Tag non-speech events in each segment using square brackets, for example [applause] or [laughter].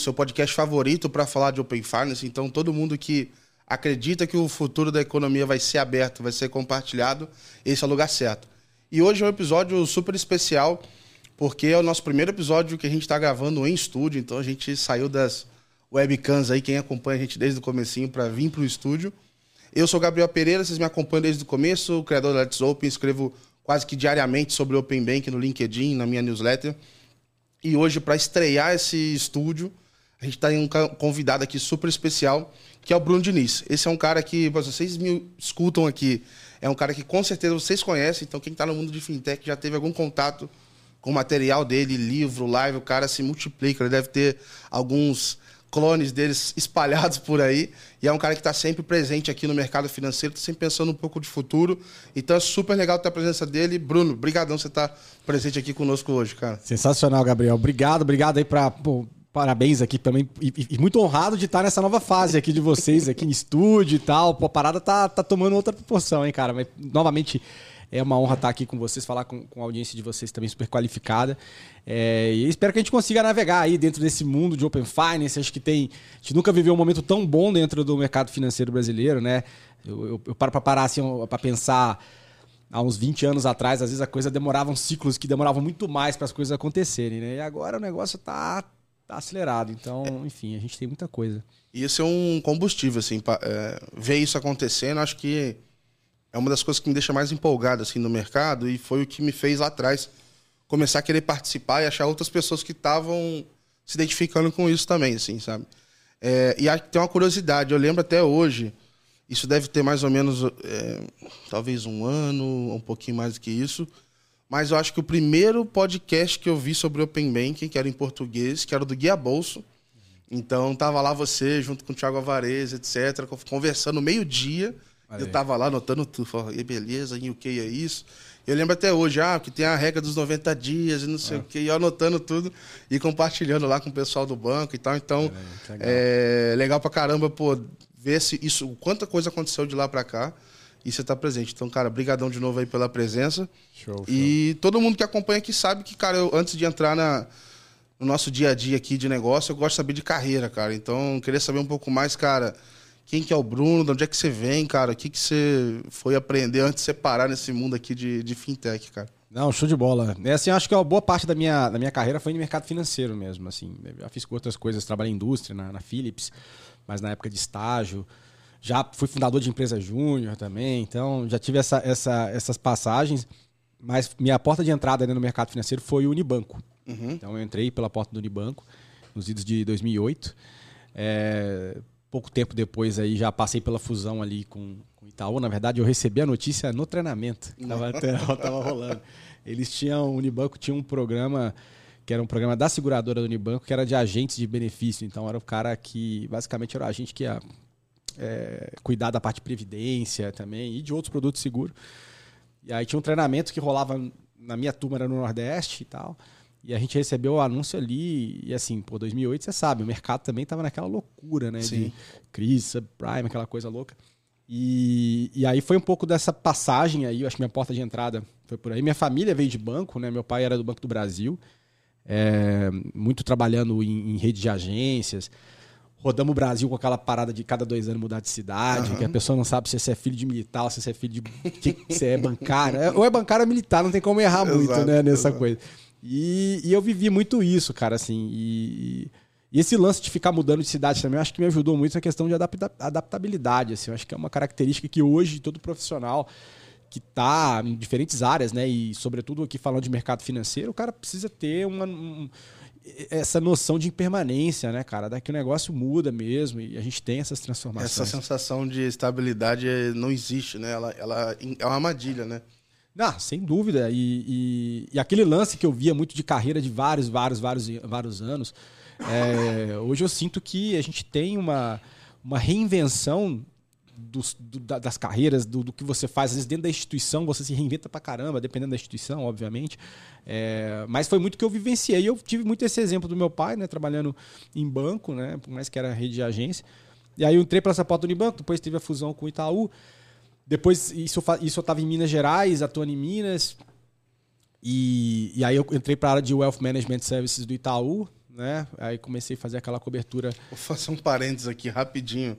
seu podcast favorito para falar de Open Finance. Então, todo mundo que acredita que o futuro da economia vai ser aberto, vai ser compartilhado, esse é o lugar certo. E hoje é um episódio super especial, porque é o nosso primeiro episódio que a gente está gravando em estúdio. Então, a gente saiu das webcams aí, quem acompanha a gente desde o comecinho, para vir para o estúdio. Eu sou Gabriel Pereira, vocês me acompanham desde o começo, criador da Let's Open, escrevo quase que diariamente sobre Open Bank no LinkedIn, na minha newsletter. E hoje, para estrear esse estúdio, a gente tem tá um convidado aqui super especial, que é o Bruno Diniz. Esse é um cara que, vocês me escutam aqui, é um cara que com certeza vocês conhecem. Então, quem está no mundo de fintech já teve algum contato com o material dele, livro, live, o cara se multiplica. Ele deve ter alguns clones deles [laughs] espalhados por aí. E é um cara que está sempre presente aqui no mercado financeiro, está sempre pensando um pouco de futuro. Então é super legal ter a presença dele. Bruno, brigadão você estar tá presente aqui conosco hoje, cara. Sensacional, Gabriel. Obrigado, obrigado aí para parabéns aqui também. E, e, muito honrado de estar nessa nova fase aqui de vocês, aqui em estúdio e tal. Pô, a parada tá, tá tomando outra proporção, hein, cara. Mas, novamente, é uma honra estar aqui com vocês, falar com, com a audiência de vocês também super qualificada. É, e espero que a gente consiga navegar aí dentro desse mundo de Open Finance. Acho que tem. A gente nunca viveu um momento tão bom dentro do mercado financeiro brasileiro, né? Eu, eu, eu paro para parar assim, para pensar há uns 20 anos atrás, às vezes a coisa demorava uns ciclos que demoravam muito mais para as coisas acontecerem, né? E agora o negócio tá, tá acelerado. Então, enfim, a gente tem muita coisa. E esse é um combustível, assim, pra, é, ver isso acontecendo, acho que é uma das coisas que me deixa mais empolgado assim no mercado e foi o que me fez lá atrás começar a querer participar e achar outras pessoas que estavam se identificando com isso também, assim, sabe? É, e tem uma curiosidade, eu lembro até hoje, isso deve ter mais ou menos, é, talvez um ano, um pouquinho mais do que isso, mas eu acho que o primeiro podcast que eu vi sobre Open Banking, que era em português, que era do Guia Bolso, então tava lá você, junto com o Thiago Avarez, etc., conversando meio-dia, eu tava lá anotando tudo, falei, beleza, em o que é isso? Eu lembro até hoje, ah, que tem a regra dos 90 dias e não sei é. o que, e eu anotando tudo e compartilhando lá com o pessoal do banco e tal. Então, é, legal. é legal pra caramba, pô, ver se isso, quanta coisa aconteceu de lá pra cá e você tá presente. Então, cara, brigadão de novo aí pela presença. Show, show. E todo mundo que acompanha aqui sabe que, cara, eu, antes de entrar na, no nosso dia a dia aqui de negócio, eu gosto de saber de carreira, cara. Então, queria saber um pouco mais, cara quem que é o Bruno? De onde é que você vem, cara? O que, que você foi aprender antes de você parar nesse mundo aqui de, de fintech, cara? Não, show de bola. É assim, acho que a boa parte da minha, da minha carreira foi no mercado financeiro mesmo. Assim, já fiz outras coisas, trabalhei em indústria na, na Philips, mas na época de estágio. Já fui fundador de empresa júnior também, então já tive essa, essa, essas passagens. Mas minha porta de entrada no mercado financeiro foi o Unibanco. Uhum. Então eu entrei pela porta do Unibanco nos idos de 2008. É, pouco tempo depois aí já passei pela fusão ali com, com o Itaú. Na verdade, eu recebi a notícia no treinamento [laughs] que estava rolando. Eles tinham, o Unibanco tinha um programa que era um programa da seguradora do Unibanco, que era de agentes de benefício. Então era o cara que basicamente era o agente que ia é, cuidar da parte de previdência também e de outros produtos seguros. E aí tinha um treinamento que rolava na minha turma era no Nordeste e tal. E a gente recebeu o anúncio ali, e assim, pô, 2008, você sabe, o mercado também tava naquela loucura, né? Sim. De crise, subprime, aquela coisa louca. E, e aí foi um pouco dessa passagem aí, eu acho que minha porta de entrada foi por aí. Minha família veio de banco, né? Meu pai era do Banco do Brasil, é, muito trabalhando em, em rede de agências. Rodamos o Brasil com aquela parada de cada dois anos mudar de cidade, uhum. que a pessoa não sabe se você é filho de militar ou se você é filho de. que, você é bancário. É, ou é bancário ou é militar, não tem como errar muito, exato, né, nessa exato. coisa. E, e, eu vivi muito isso, cara, assim. E, e, esse lance de ficar mudando de cidade também, eu acho que me ajudou muito essa questão de adapta, adaptabilidade, assim. Eu acho que é uma característica que hoje todo profissional que está em diferentes áreas, né, e sobretudo aqui falando de mercado financeiro, o cara precisa ter uma, um, essa noção de impermanência, né, cara? Daqui o negócio muda mesmo e a gente tem essas transformações. Essa sensação de estabilidade não existe, né? Ela, ela é uma armadilha, né? Ah, sem dúvida. E, e, e, aquele lance que eu via muito de carreira de vários, vários, vários, vários anos. É, hoje eu sinto que a gente tem uma, uma reinvenção do, das carreiras, do, do, que você faz. Às vezes, dentro da instituição, você se reinventa pra caramba, dependendo da instituição, obviamente. É, mas foi muito que eu vivenciei. Eu tive muito esse exemplo do meu pai, né? Trabalhando em banco, né? Por mais que era rede de agência. E aí eu entrei para essa porta do Unibanco, depois teve a fusão com o Itaú. Depois, isso, isso eu estava em Minas Gerais, atuando em Minas. E, e aí eu entrei para a área de Wealth Management Services do Itaú, né? Aí comecei a fazer aquela cobertura. Vou fazer um parênteses aqui rapidinho.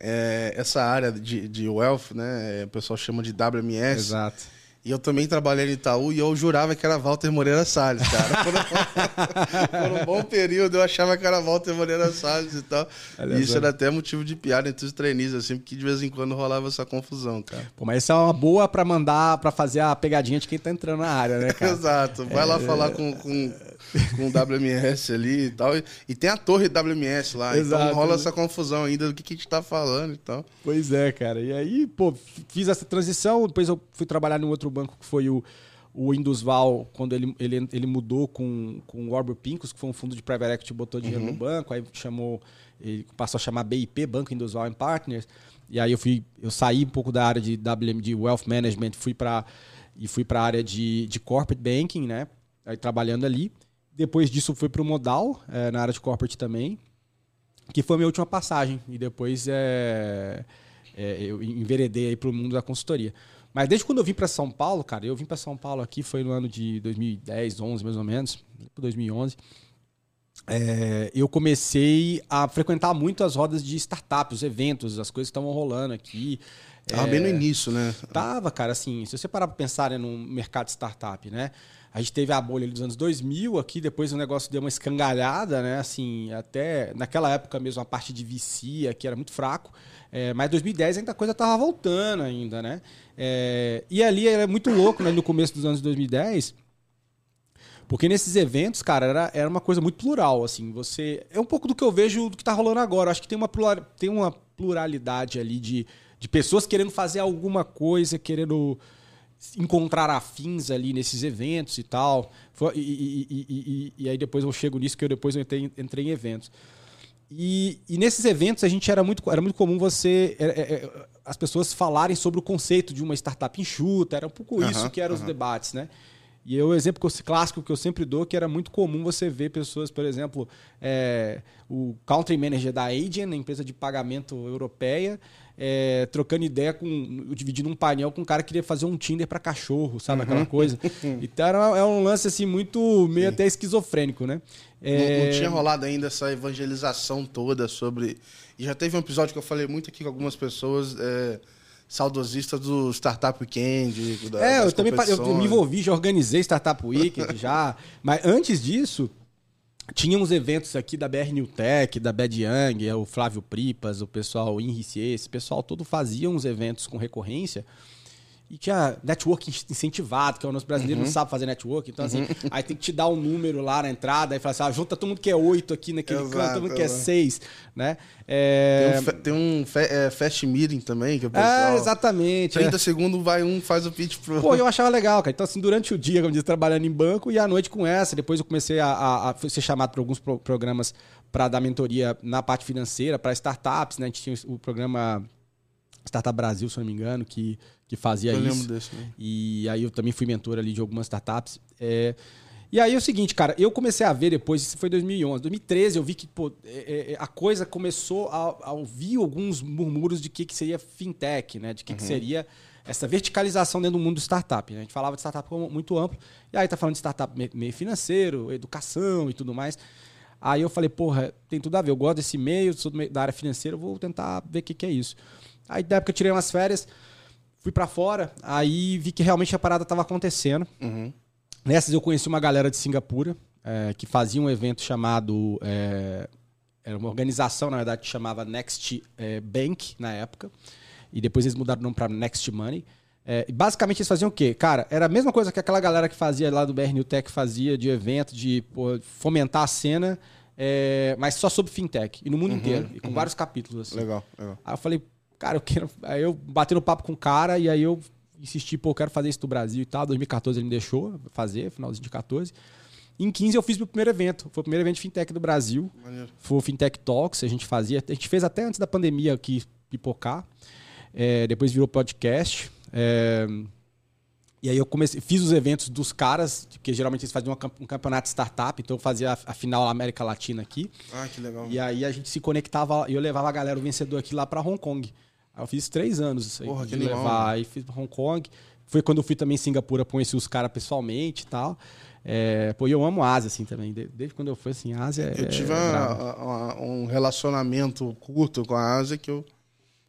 É, essa área de, de wealth, né? O pessoal chama de WMS. Exato. E eu também trabalhei no Itaú e eu jurava que era Walter Moreira Salles, cara. Por um, [laughs] por um bom período eu achava que era Walter Moreira Salles e tal. e isso era até motivo de piada entre os treinistas, assim, porque de vez em quando rolava essa confusão, cara. Pô, mas isso é uma boa para mandar, para fazer a pegadinha de quem tá entrando na área, né, [laughs] cara? Exato. Vai é... lá falar com, com, com o WMS ali e tal. E tem a torre WMS lá, então Exato. então rola essa confusão ainda do que, que a gente tá falando e tal. Pois é, cara. E aí, pô, fiz essa transição, depois eu fui trabalhar no outro banco que foi o, o Indusval, quando ele, ele, ele mudou com, com o Warburg Pincus, que foi um fundo de private equity, botou dinheiro uhum. no banco, aí chamou, ele passou a chamar BIP, Banco Indusval and Partners, e aí eu fui, eu saí um pouco da área de WM, de Wealth Management, fui para e fui para a área de, de Corporate Banking, né, aí trabalhando ali. Depois disso fui para o Modal, é, na área de Corporate também, que foi a minha última passagem, e depois é, é eu enveredei para o mundo da consultoria. Mas desde quando eu vim para São Paulo, cara, eu vim para São Paulo aqui, foi no ano de 2010, 11 mais ou menos, 2011. É, eu comecei a frequentar muito as rodas de startups, os eventos, as coisas que estavam rolando aqui. Tava é, bem no início, né? Tava, cara, assim, se você parar para pensar né, no mercado de startup, né? A gente teve a bolha dos anos 2000 aqui, depois o negócio deu uma escangalhada, né? Assim, até naquela época mesmo a parte de VC aqui era muito fraco. É, mas 2010 ainda a coisa tava voltando ainda, né? É, e ali era muito louco, né? No começo dos anos 2010, porque nesses eventos, cara, era, era uma coisa muito plural, assim. Você é um pouco do que eu vejo do que tá rolando agora. Eu acho que tem uma, plural, tem uma pluralidade ali de, de pessoas querendo fazer alguma coisa, querendo encontrar afins ali nesses eventos e tal. E, e, e, e, aí depois eu chego nisso, que eu depois eu entrei, entrei em eventos. E, nesses eventos a gente era muito, era muito comum você é, é, é, as pessoas falarem sobre o conceito de uma startup enxuta, era um pouco isso que eram os debates, né? E eu, o exemplo que eu, clássico que eu sempre dou, que era muito comum você ver pessoas, por exemplo, é, o country manager da Agent, empresa de pagamento europeia, é, trocando ideia com. dividindo um painel com um cara que queria fazer um Tinder para cachorro, sabe? Aquela uhum. coisa. [laughs] Então é um lance assim muito meio Sim. até esquizofrênico, né? É... Não, não, tinha rolado ainda essa evangelização toda sobre. E já teve um episódio que eu falei muito aqui com algumas pessoas. É saudosistas do Startup Weekend. Da, é, eu também eu me envolvi, já organizei Startup Weekend [laughs] já. Mas antes disso, tinha uns eventos aqui da BR New Tech, da Bad Young, o Flávio Pripas, o pessoal Henrici, esse pessoal todo fazia uns eventos com recorrência. E tinha network incentivado, que é o nosso brasileiro uhum. não sabe fazer network. Então, assim, uhum. aí tem que te dar um número lá na entrada, aí fala assim, ah, junta todo mundo que é oito aqui naquele exato, canto, todo mundo que é seis, né? É... Tem um, tem um é, fast meeting também, que o pessoal... É, exatamente. 30 é. segundos vai um, faz o pitch pro... Pô, eu achava legal, cara. Então, assim, durante o dia, como diz, trabalhando em banco e à noite com essa. Depois eu comecei a, a, a ser chamado para alguns pro, programas para dar mentoria na parte financeira, para startups, né? A gente tinha o programa Startup Brasil, se não me engano, que que fazia eu isso. Desse, né? E aí eu também fui mentor ali de algumas startups. É... E aí é o seguinte, cara, eu comecei a ver depois, isso foi 2011, 2013, eu vi que pô, é, é, a coisa começou a, a, ouvir alguns murmúrios de que, que seria fintech, né? De que, uhum. que seria essa verticalização dentro do mundo do startup. Né? A gente falava de startup como muito amplo, e aí tá falando de startup meio financeiro, educação e tudo mais. Aí eu falei, porra, tem tudo a ver, eu gosto desse meio, sou da área financeira, vou tentar ver o que, que é isso. Aí da época eu tirei umas férias, Fui para fora, aí vi que realmente a parada estava acontecendo. Uhum. Nessas eu conheci uma galera de Singapura é, que fazia um evento chamado. É, era uma organização, na verdade, que chamava Next é, Bank na época. E depois eles mudaram o nome para Next Money. É, basicamente eles faziam o quê? Cara, era a mesma coisa que aquela galera que fazia lá do BR New Tech fazia de evento, de pô, fomentar a cena, é, mas só sobre fintech. E no mundo uhum, inteiro. E com uhum. vários capítulos. Assim. Legal, legal. Aí eu falei, cara, eu quero. Aí eu bati no papo com o cara e aí eu insisti, pô, eu quero fazer isso do Brasil e tal. 2014 ele me deixou fazer, finalzinho de 14. Em 15 eu fiz meu primeiro evento. Foi o primeiro evento de fintech do Brasil. Maneiro. Foi o Fintech Talks, a gente fazia. A gente fez até antes da pandemia aqui pipocar. É, depois virou podcast. É, e aí eu comecei, fiz os eventos dos caras, porque geralmente eles faziam um campeonato de startup, então eu fazia a, final na América Latina aqui. Ah, que legal. E aí a gente se conectava e eu levava a galera, o vencedor aqui lá para Hong Kong. Eu fiz três anos isso aí. Porra, que de levar. Aí fiz pra Hong Kong. Foi quando eu fui também em Singapura, conheci os caras pessoalmente e tal. É, pô, e eu amo a Ásia, assim, também. De- Desde quando eu fui, assim, a Ásia é Eu tive é uma- um relacionamento curto com a Ásia que eu,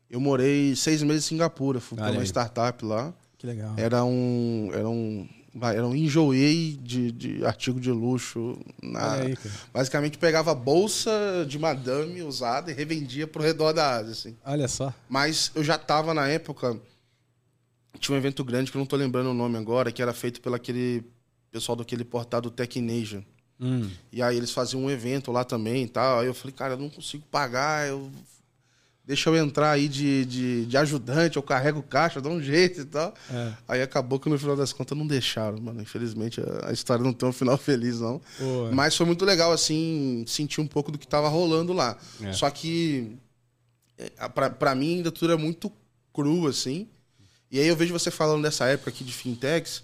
eu morei seis meses em Singapura. Fui para uma startup lá. Que legal. Era um. Era um. Era um enjoei de, de artigo de luxo. Na, aí, basicamente pegava bolsa de madame usada e revendia pro redor da Ásia. Assim. Olha só. Mas eu já tava na época. Tinha um evento grande que eu não tô lembrando o nome agora, que era feito pelo aquele pessoal daquele portal do Tech Nation. Hum. E aí eles faziam um evento lá também e tal. Aí eu falei, cara, eu não consigo pagar, eu... deixa eu entrar aí de, de, de ajudante, eu carrego caixa, dá um jeito e tal. É. Aí acabou que no final das contas não deixaram, mano. Infelizmente a, a história não tem um final [laughs] feliz, não. Pô, Mas foi muito legal, assim, sentir um pouco do que tava rolando lá. É. Só que, é, pra, pra mim, ainda tudo é muito cru, assim. E aí eu vejo você falando dessa época aqui de fintechs,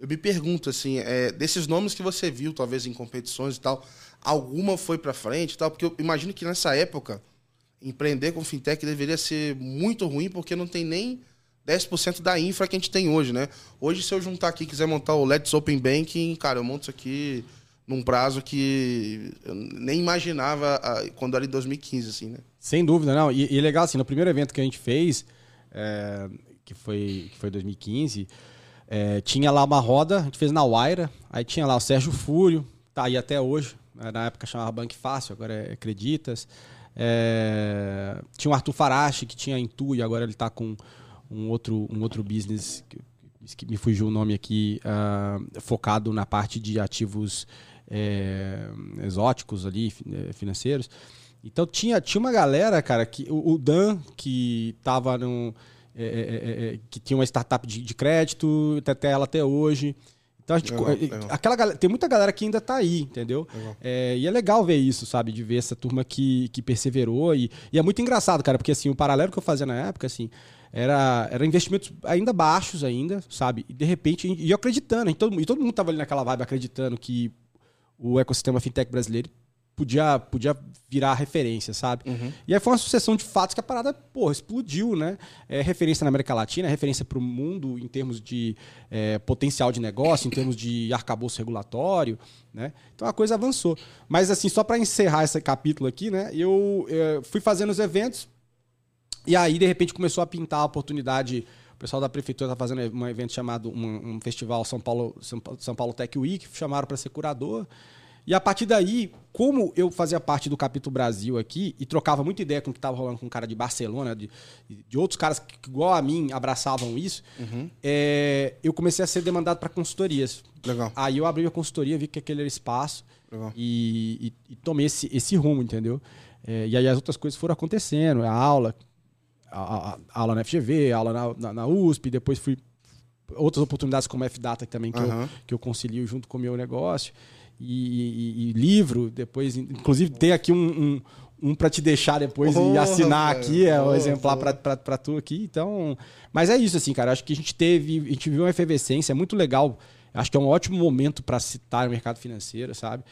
eu me pergunto, assim, é, desses nomes que você viu, talvez, em competições e tal, alguma foi pra frente e tal? Porque eu imagino que nessa época, empreender com fintech deveria ser muito ruim, porque não tem nem 10% da infra que a gente tem hoje, né? Hoje, se eu juntar aqui quiser montar o Let's Open Banking, cara, eu monto isso aqui num prazo que eu nem imaginava ah, quando era em 2015, assim, né? Sem dúvida, não. E, e legal, assim, no primeiro evento que a gente fez, é, que foi que foi 2015, é, tinha lá uma roda, a gente fez na Waira, aí tinha lá o Sérgio Fúrio, tá aí até hoje, né, na época chamava Bank Fácil, agora é Acreditas. É, tinha o Arthur Farache, que tinha Intu, e agora ele está com um outro, um outro business, que, me fugiu o nome aqui, ah, focado na parte de ativos é, exóticos ali, eh, financeiros. Então tinha, tinha uma galera, cara, que o, Dan, que tava no. é, é, é, é, que tinha uma startup de, de crédito, até ela até hoje. Então a gente. Legal, legal. Aquela galera, tem muita galera que ainda tá aí, entendeu? É, e é legal ver isso, sabe? De ver essa turma que, que perseverou. E, e é muito engraçado, cara, porque assim, o paralelo que eu fazia na época, assim, era, era investimentos ainda baixos ainda, sabe? E de repente, e eu acreditando, e todo, e todo mundo tava ali naquela vibe acreditando que o ecossistema fintech brasileiro podia, podia virar referência, sabe? E aí foi uma sucessão de fatos que a parada, porra, explodiu, né? É referência na América Latina, é referência para o mundo em termos de é, potencial de negócio, em termos de arcabouço regulatório, né? Então a coisa avançou. Mas assim, só para encerrar esse capítulo aqui, né? Eu, eh, fui fazendo os eventos e aí, de repente, começou a pintar a oportunidade. O pessoal da prefeitura está fazendo um evento chamado um, um festival São Paulo, São, Pa- São Paulo Tech Week, chamaram para ser curador. E a partir daí, como eu fazia parte do capítulo Brasil aqui e trocava muita ideia com o que estava rolando com um cara de Barcelona, de, de outros caras que, igual a mim, abraçavam isso, é, eu comecei a ser demandado para consultorias. Legal. Aí eu abri minha consultoria, vi que aquele era espaço e, e- e tomei esse, esse rumo, entendeu? É, e aí as outras coisas foram acontecendo, a aula, a, a- a aula na FGV, a aula na, na- na USP, depois fui outras oportunidades como a FData também que, Aham. eu, que eu concilio junto com o meu negócio e, e- e livro, depois inclusive tem aqui um, um, um para te deixar depois e Oh, assinar velho. aqui, é o Oh, exemplar oh. pra tu aqui. Então, mas é isso assim, cara. Acho que a gente teve, a gente viu uma efervescência, é muito legal. Acho que é um ótimo momento para citar o mercado financeiro, sabe?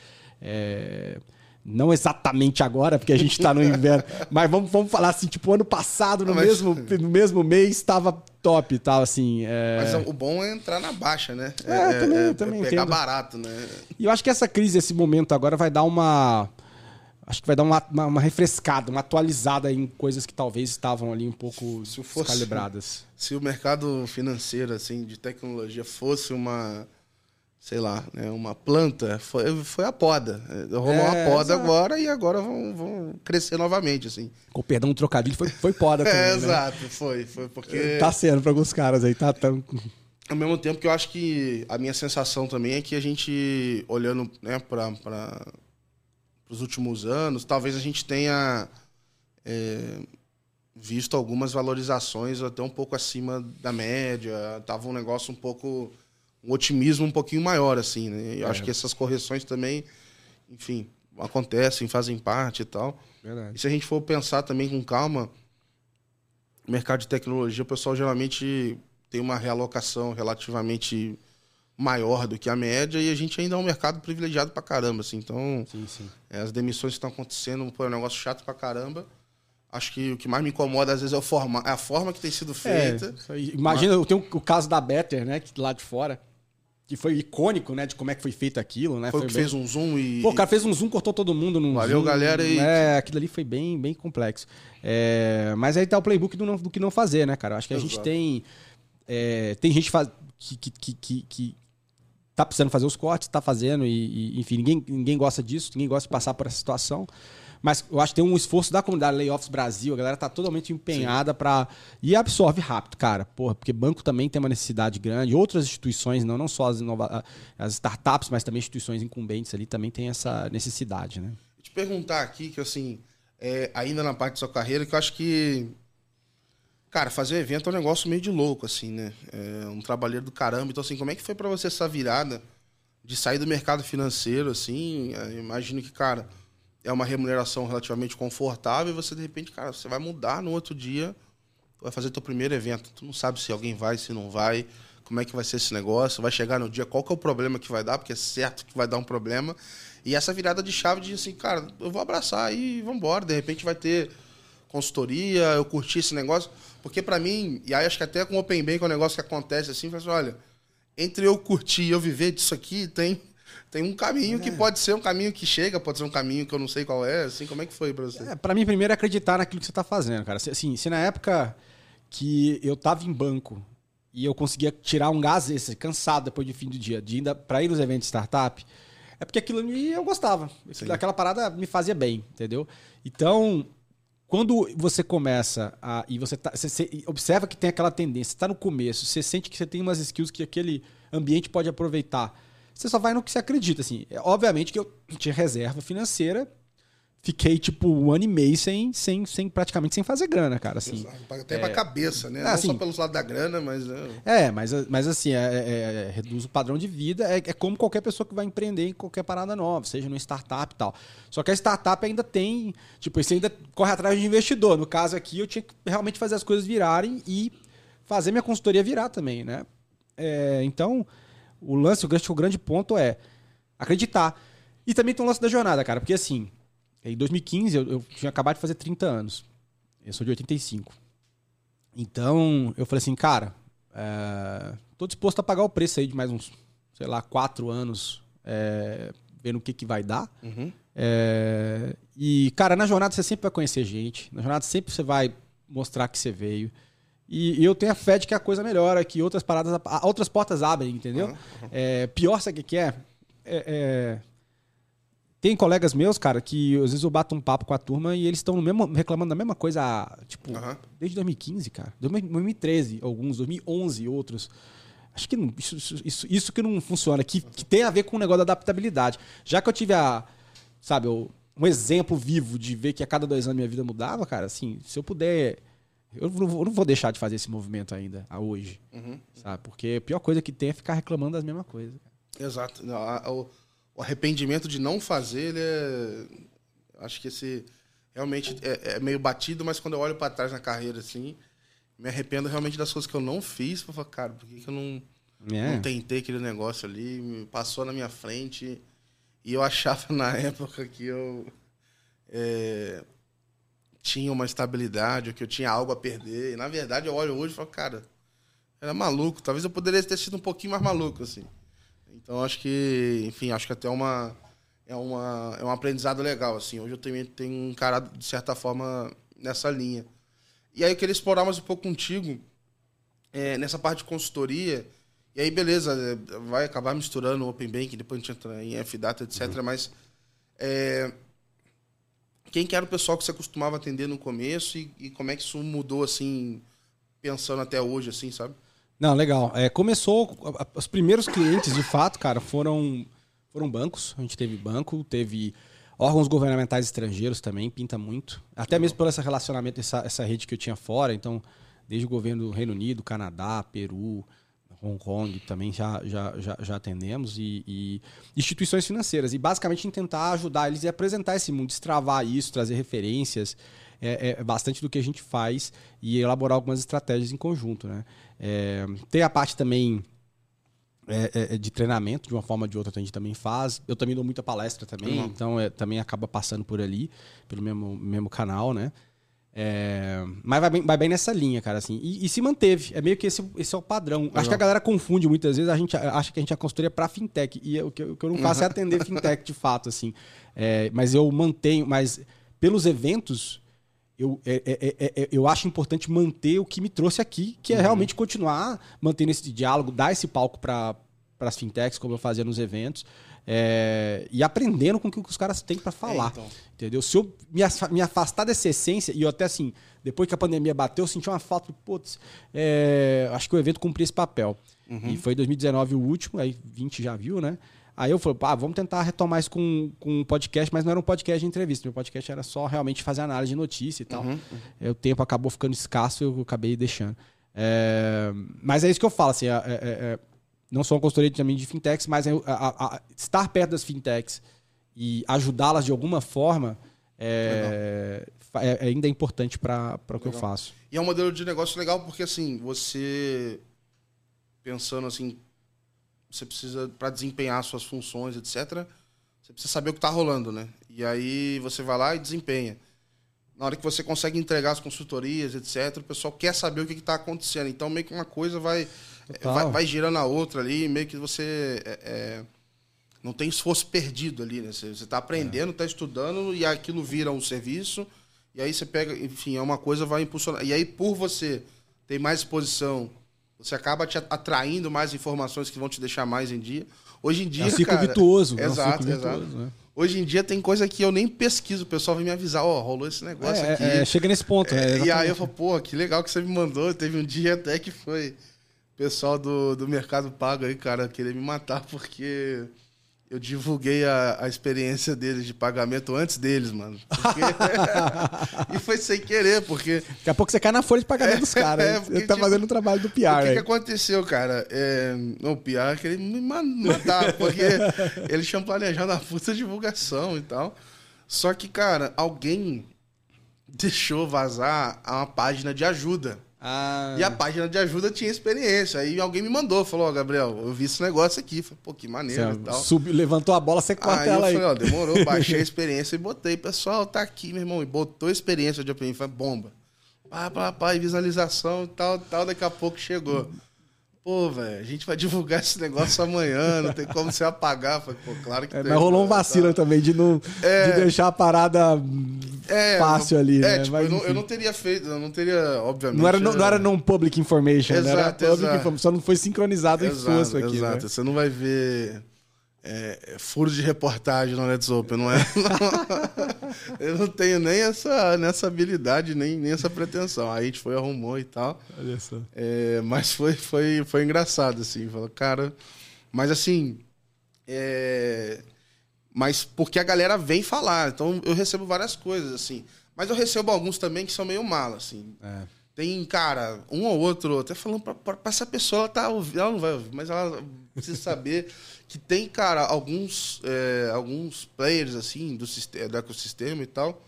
É, não exatamente agora, porque a gente está no inverno, [laughs] mas vamos, vamos falar assim, tipo, ano passado, no, Mas- mesmo, no mesmo mês, estava top e tal, assim. é. Mas o bom é entrar na baixa, né? É, também- também pegar entendo. barato, né? E eu acho que essa crise, esse momento agora, vai dar uma. Acho que vai dar uma, uma, uma refrescada, uma atualizada em coisas que talvez estavam ali um pouco Se fosse- descalibradas. Se o mercado financeiro, assim, de tecnologia fosse uma, sei lá, né, uma planta, foi, foi a poda. Rolou É, uma poda exato. agora e agora vão, vão crescer novamente, assim. Com perdão do trocadilho, foi, foi poda [laughs] também. É, né? exato, foi. Foi porque... Tá sendo para alguns caras aí, tá tão. Ao mesmo tempo que eu acho que a minha sensação também é que a gente, olhando né, para os últimos anos, talvez a gente tenha é, visto algumas valorizações até um pouco acima da média. Tava um negócio um pouco um otimismo um pouquinho maior, assim, né? Eu é. acho que essas correções também, enfim, acontecem, fazem parte e tal. Verdade. E se a gente for pensar também com calma, mercado de tecnologia, o pessoal geralmente tem uma realocação relativamente maior do que a média e a gente ainda é um mercado privilegiado pra caramba, assim. Então, sim, sim. É, as demissões que estão acontecendo, pô, é um negócio chato pra caramba. Acho que o que mais me incomoda, às vezes, é, o forma, é a forma que tem sido feita. É, imagina, Mas... tem o caso da Better, né? Que lá de fora que foi icônico, né, de como é que foi feito aquilo, né? Foi, foi que bem... fez um zoom e. Pô, o cara fez um zoom, cortou todo mundo num Valeu, zoom, galera. E... É, aquilo ali foi bem, bem complexo. É, mas aí tá o playbook do, não, do que não fazer, né, cara? Acho que a Exato. gente tem. É, tem gente faz, que, que, que, que, que tá precisando fazer os cortes, tá fazendo, e, e, enfim, ninguém, ninguém gosta disso, ninguém gosta de passar por essa situação. Mas eu acho que tem um esforço da comunidade Layoffs Brasil, a galera tá totalmente empenhada para E absorve rápido, cara. Porra, porque banco também tem uma necessidade grande, outras instituições, não, não só as, inova... as startups, mas também instituições incumbentes ali também tem essa necessidade, né? Vou te perguntar aqui, que assim, é, ainda na parte da sua carreira, que eu acho que. Cara, fazer evento é um negócio meio de louco, assim, né? É um trabalheiro do caramba. Então, assim, como é que foi para você essa virada de sair do mercado financeiro, assim? Eu imagino que, cara é uma remuneração relativamente confortável e você, de repente, cara, você vai mudar no outro dia, vai fazer teu primeiro evento. Tu não sabe se alguém vai, se não vai, como é que vai ser esse negócio, vai chegar no dia, qual que é o problema que vai dar, porque é certo que vai dar um problema. E essa virada de chave de assim, cara, eu vou abraçar e vamos embora. De repente vai ter consultoria, eu curti esse negócio. Porque para mim, e aí acho que até com o Open Bank é um negócio que acontece assim, faz, assim, olha, entre eu curtir e eu viver disso aqui, tem tem um caminho é. que pode ser um caminho que chega, pode ser um caminho que eu não sei qual é, assim, como é que foi pra você? É, pra mim, primeiro é acreditar naquilo que você tá fazendo, cara. Assim, se na época que eu tava em banco e eu conseguia tirar um gás esse, cansado depois do fim do dia, de ainda pra ir nos eventos de startup, é porque aquilo eu gostava. Sim. Aquela parada me fazia bem, entendeu? Então, quando você começa a. E você, tá, você, você observa que tem aquela tendência, está no começo, você sente que você tem umas skills que aquele ambiente pode aproveitar você só vai no que você acredita, assim. É, obviamente que eu tinha reserva financeira, fiquei tipo um ano e meio sem, sem, sem praticamente sem fazer grana, cara. Assim, Até é, pra cabeça, né? Não assim, só pelo lado da grana, mas. É, é mas, mas assim, é, é, é, reduz o padrão de vida. É, é como qualquer pessoa que vai empreender em qualquer parada nova, seja no startup e tal. Só que a startup ainda tem. Tipo, você ainda corre atrás de investidor. No caso aqui, eu tinha que realmente fazer as coisas virarem e fazer minha consultoria virar também, né? É, então o lance, o grande, o grande ponto é acreditar. E também tem o lance da jornada, cara, porque assim, em 2015 eu, eu tinha acabado de fazer 30 anos. Eu sou de 85. Então, eu falei assim, cara, é, tô disposto a pagar o preço aí de mais uns, sei lá, quatro anos, é, vendo o que, que vai dar. Uhum. É, e, cara, na jornada você sempre vai conhecer gente. Na jornada sempre você vai mostrar que você veio. E, eu tenho a fé de que a coisa melhora, que outras paradas, outras portas abrem, entendeu? Uhum. É, pior, sabe o que é? é, é tem colegas meus, cara, que às vezes eu bato um papo com a turma e eles estão reclamando da mesma coisa, tipo, uhum. desde 2015, cara. 2013, alguns, 2011, outros. Acho que não, isso, isso, isso, que não funciona, que, que tem a ver com o negócio da adaptabilidade. Já que eu tive a, sabe, um exemplo vivo de ver que a cada dois anos minha vida mudava, cara, assim, se eu puder eu não, vou deixar de fazer esse movimento ainda, a hoje. Uhum. Sabe? Porque a pior coisa que tem é ficar reclamando das mesmas coisas. Exato. O, o arrependimento de não fazer, ele é. Acho que esse. Realmente é, é meio batido, mas quando eu olho para trás na carreira, assim, me arrependo realmente das coisas que eu não fiz. Eu falo, cara, por que, que eu não, é. não tentei aquele negócio ali? Passou na minha frente. E eu achava [laughs] na época que eu. É, tinha uma estabilidade, ou que eu tinha algo a perder. E, na verdade, eu olho hoje e falo, cara, era maluco. Talvez eu poderia ter sido um pouquinho mais maluco, assim. Então, acho que, enfim, acho que até uma, é, uma, é um aprendizado legal, assim. Hoje eu tenho encarado, de certa forma, nessa linha. E aí eu queria explorar mais um pouco contigo, é, nessa parte de consultoria. E aí, beleza, é, vai acabar misturando o Open Bank, depois a gente entra em F-Data, etc. Uhum. Mas é, quem que era o pessoal que você costumava atender no começo e, e como é que isso mudou, assim, pensando até hoje, assim, sabe? Não, legal. É, começou. Os primeiros clientes, de fato, cara, foram, foram bancos. A gente teve banco, teve órgãos governamentais estrangeiros também, pinta muito. Até mesmo pelo esse relacionamento, essa, essa rede que eu tinha fora. Então, desde o governo do Reino Unido, Canadá, Peru, Hong Kong também já, já, já, já atendemos, e, e, instituições financeiras. E basicamente tentar ajudar eles a apresentar esse mundo, destravar isso, trazer referências. É, é, bastante do que a gente faz e elaborar algumas estratégias em conjunto. Né? É, tem a parte também é, é, é, de treinamento, de uma forma ou de outra, a gente também faz. Eu também dou muita palestra também, uhum. então é, também acaba passando por ali, pelo mesmo, mesmo canal, né? É, mas vai bem, vai bem, nessa linha, cara, assim. E, e, se manteve. É meio que esse, esse é o padrão. Acho que a galera confunde muitas vezes, a gente acha que a gente é consultoria para fintech. E o que, o que, eu não faço é atender fintech de fato, assim. É, mas eu mantenho, mas pelos eventos, eu, é, é, é, eu acho importante manter o que me trouxe aqui, que é uhum. realmente continuar mantendo esse diálogo, dar esse palco para as fintechs, como eu fazia nos eventos. É, e aprendendo com o que os caras têm para falar. É, então. Entendeu? Se eu me afastar dessa essência, e eu até assim, depois que a pandemia bateu, eu senti uma falta de, putz, é, acho que o evento cumpria esse papel. Uhum. E foi 2019 o último, aí 20 já viu, né? Aí eu falei, ah, vamos tentar retomar isso com, com um podcast, mas não era um podcast de entrevista. Meu podcast era só realmente fazer análise de notícia e tal. Uhum. uhum. O tempo acabou ficando escasso e eu acabei deixando. É, mas é isso que eu falo, assim, é, é, é não sou uma consultoria também de fintechs, mas a, a, a, estar perto das fintechs e ajudá-las de alguma forma é, é, ainda é importante para o que eu faço. E é um modelo de negócio legal porque, assim, você pensando assim, você precisa, para desempenhar suas funções, etc., você precisa saber o que está rolando, né? E aí você vai lá e desempenha. Na hora que você consegue entregar as consultorias, etc., o pessoal quer saber o que está acontecendo. Então, meio que uma coisa vai vai, vai, girando a outra ali, meio que você é, é, não tem esforço perdido ali, né? Você está aprendendo, está é. estudando e aquilo vira um serviço. E aí você pega, enfim, é uma coisa vai impulsionar. E aí, por você ter mais exposição, você acaba te atraindo mais informações que vão te deixar mais em dia. Hoje em dia. É um ciclo cara, virtuoso. Exato, é um exato. Virtuoso, né? Hoje em dia tem coisa que eu nem pesquiso, o pessoal vem me avisar, ó, oh, rolou esse negócio é, aqui. É, chega nesse ponto. É, e aí eu falo, pô, que legal que você me mandou. Teve um dia até que foi pessoal do, do Mercado Pago aí, cara, querer me matar porque eu divulguei a, a experiência deles de pagamento antes deles, mano. Porque... [laughs] [laughs] e foi sem querer, porque. Daqui a pouco você cai na folha de pagamento dos caras. É, porque, Ele tá tipo, fazendo o trabalho do PR. O que, que aconteceu, cara? É... O PR queria me matar, porque [laughs] eles tinham planejado a puta divulgação e tal. Só que, cara, alguém deixou vazar uma página de ajuda. Ah. E a página de ajuda tinha experiência. Aí alguém me mandou, falou, ó, oh, Gabriel, eu vi esse negócio aqui. Falei, pô, que maneiro e tal. Subiu, levantou a bola, você corta ela aí. Eu falei, ó, demorou, [laughs] baixei a experiência e botei. Pessoal, tá aqui, meu irmão. E botou a experiência de OpenInfo, bomba. Pá, pá, pá, visualização e tal, tal. Daqui a pouco chegou. Pô, velho, a gente vai divulgar esse negócio amanhã, não tem como você apagar. Falei, pô, claro que é, tem. Mas rolou um vacilo tá. também de não é, de deixar a parada é, fácil ali, é, né? Tipo, mas, eu, não, eu, não, teria feito, eu não teria, obviamente. Não era, não, não era não public information, exato, era public information, só não foi sincronizado exato, em força aqui. Exato, né? você não vai ver é, é, furos de reportagem no Let's Open, não é? [laughs] eu não tenho nem essa, nessa habilidade, nem, nem essa pretensão. Aí a gente foi, arrumou e tal. Olha só. É, mas foi, foi, foi engraçado, assim. Falou, cara. Mas assim. É, mas porque a galera vem falar. Então eu recebo várias coisas, assim. Mas eu recebo alguns também que são meio mal, assim. É. Tem, cara, um ou outro, até falando pra, pra, pra essa pessoa, ela tá ouvindo, ela não vai ouvir, mas ela precisa saber que tem, cara, alguns, é, alguns players, assim, do, do ecossistema e tal.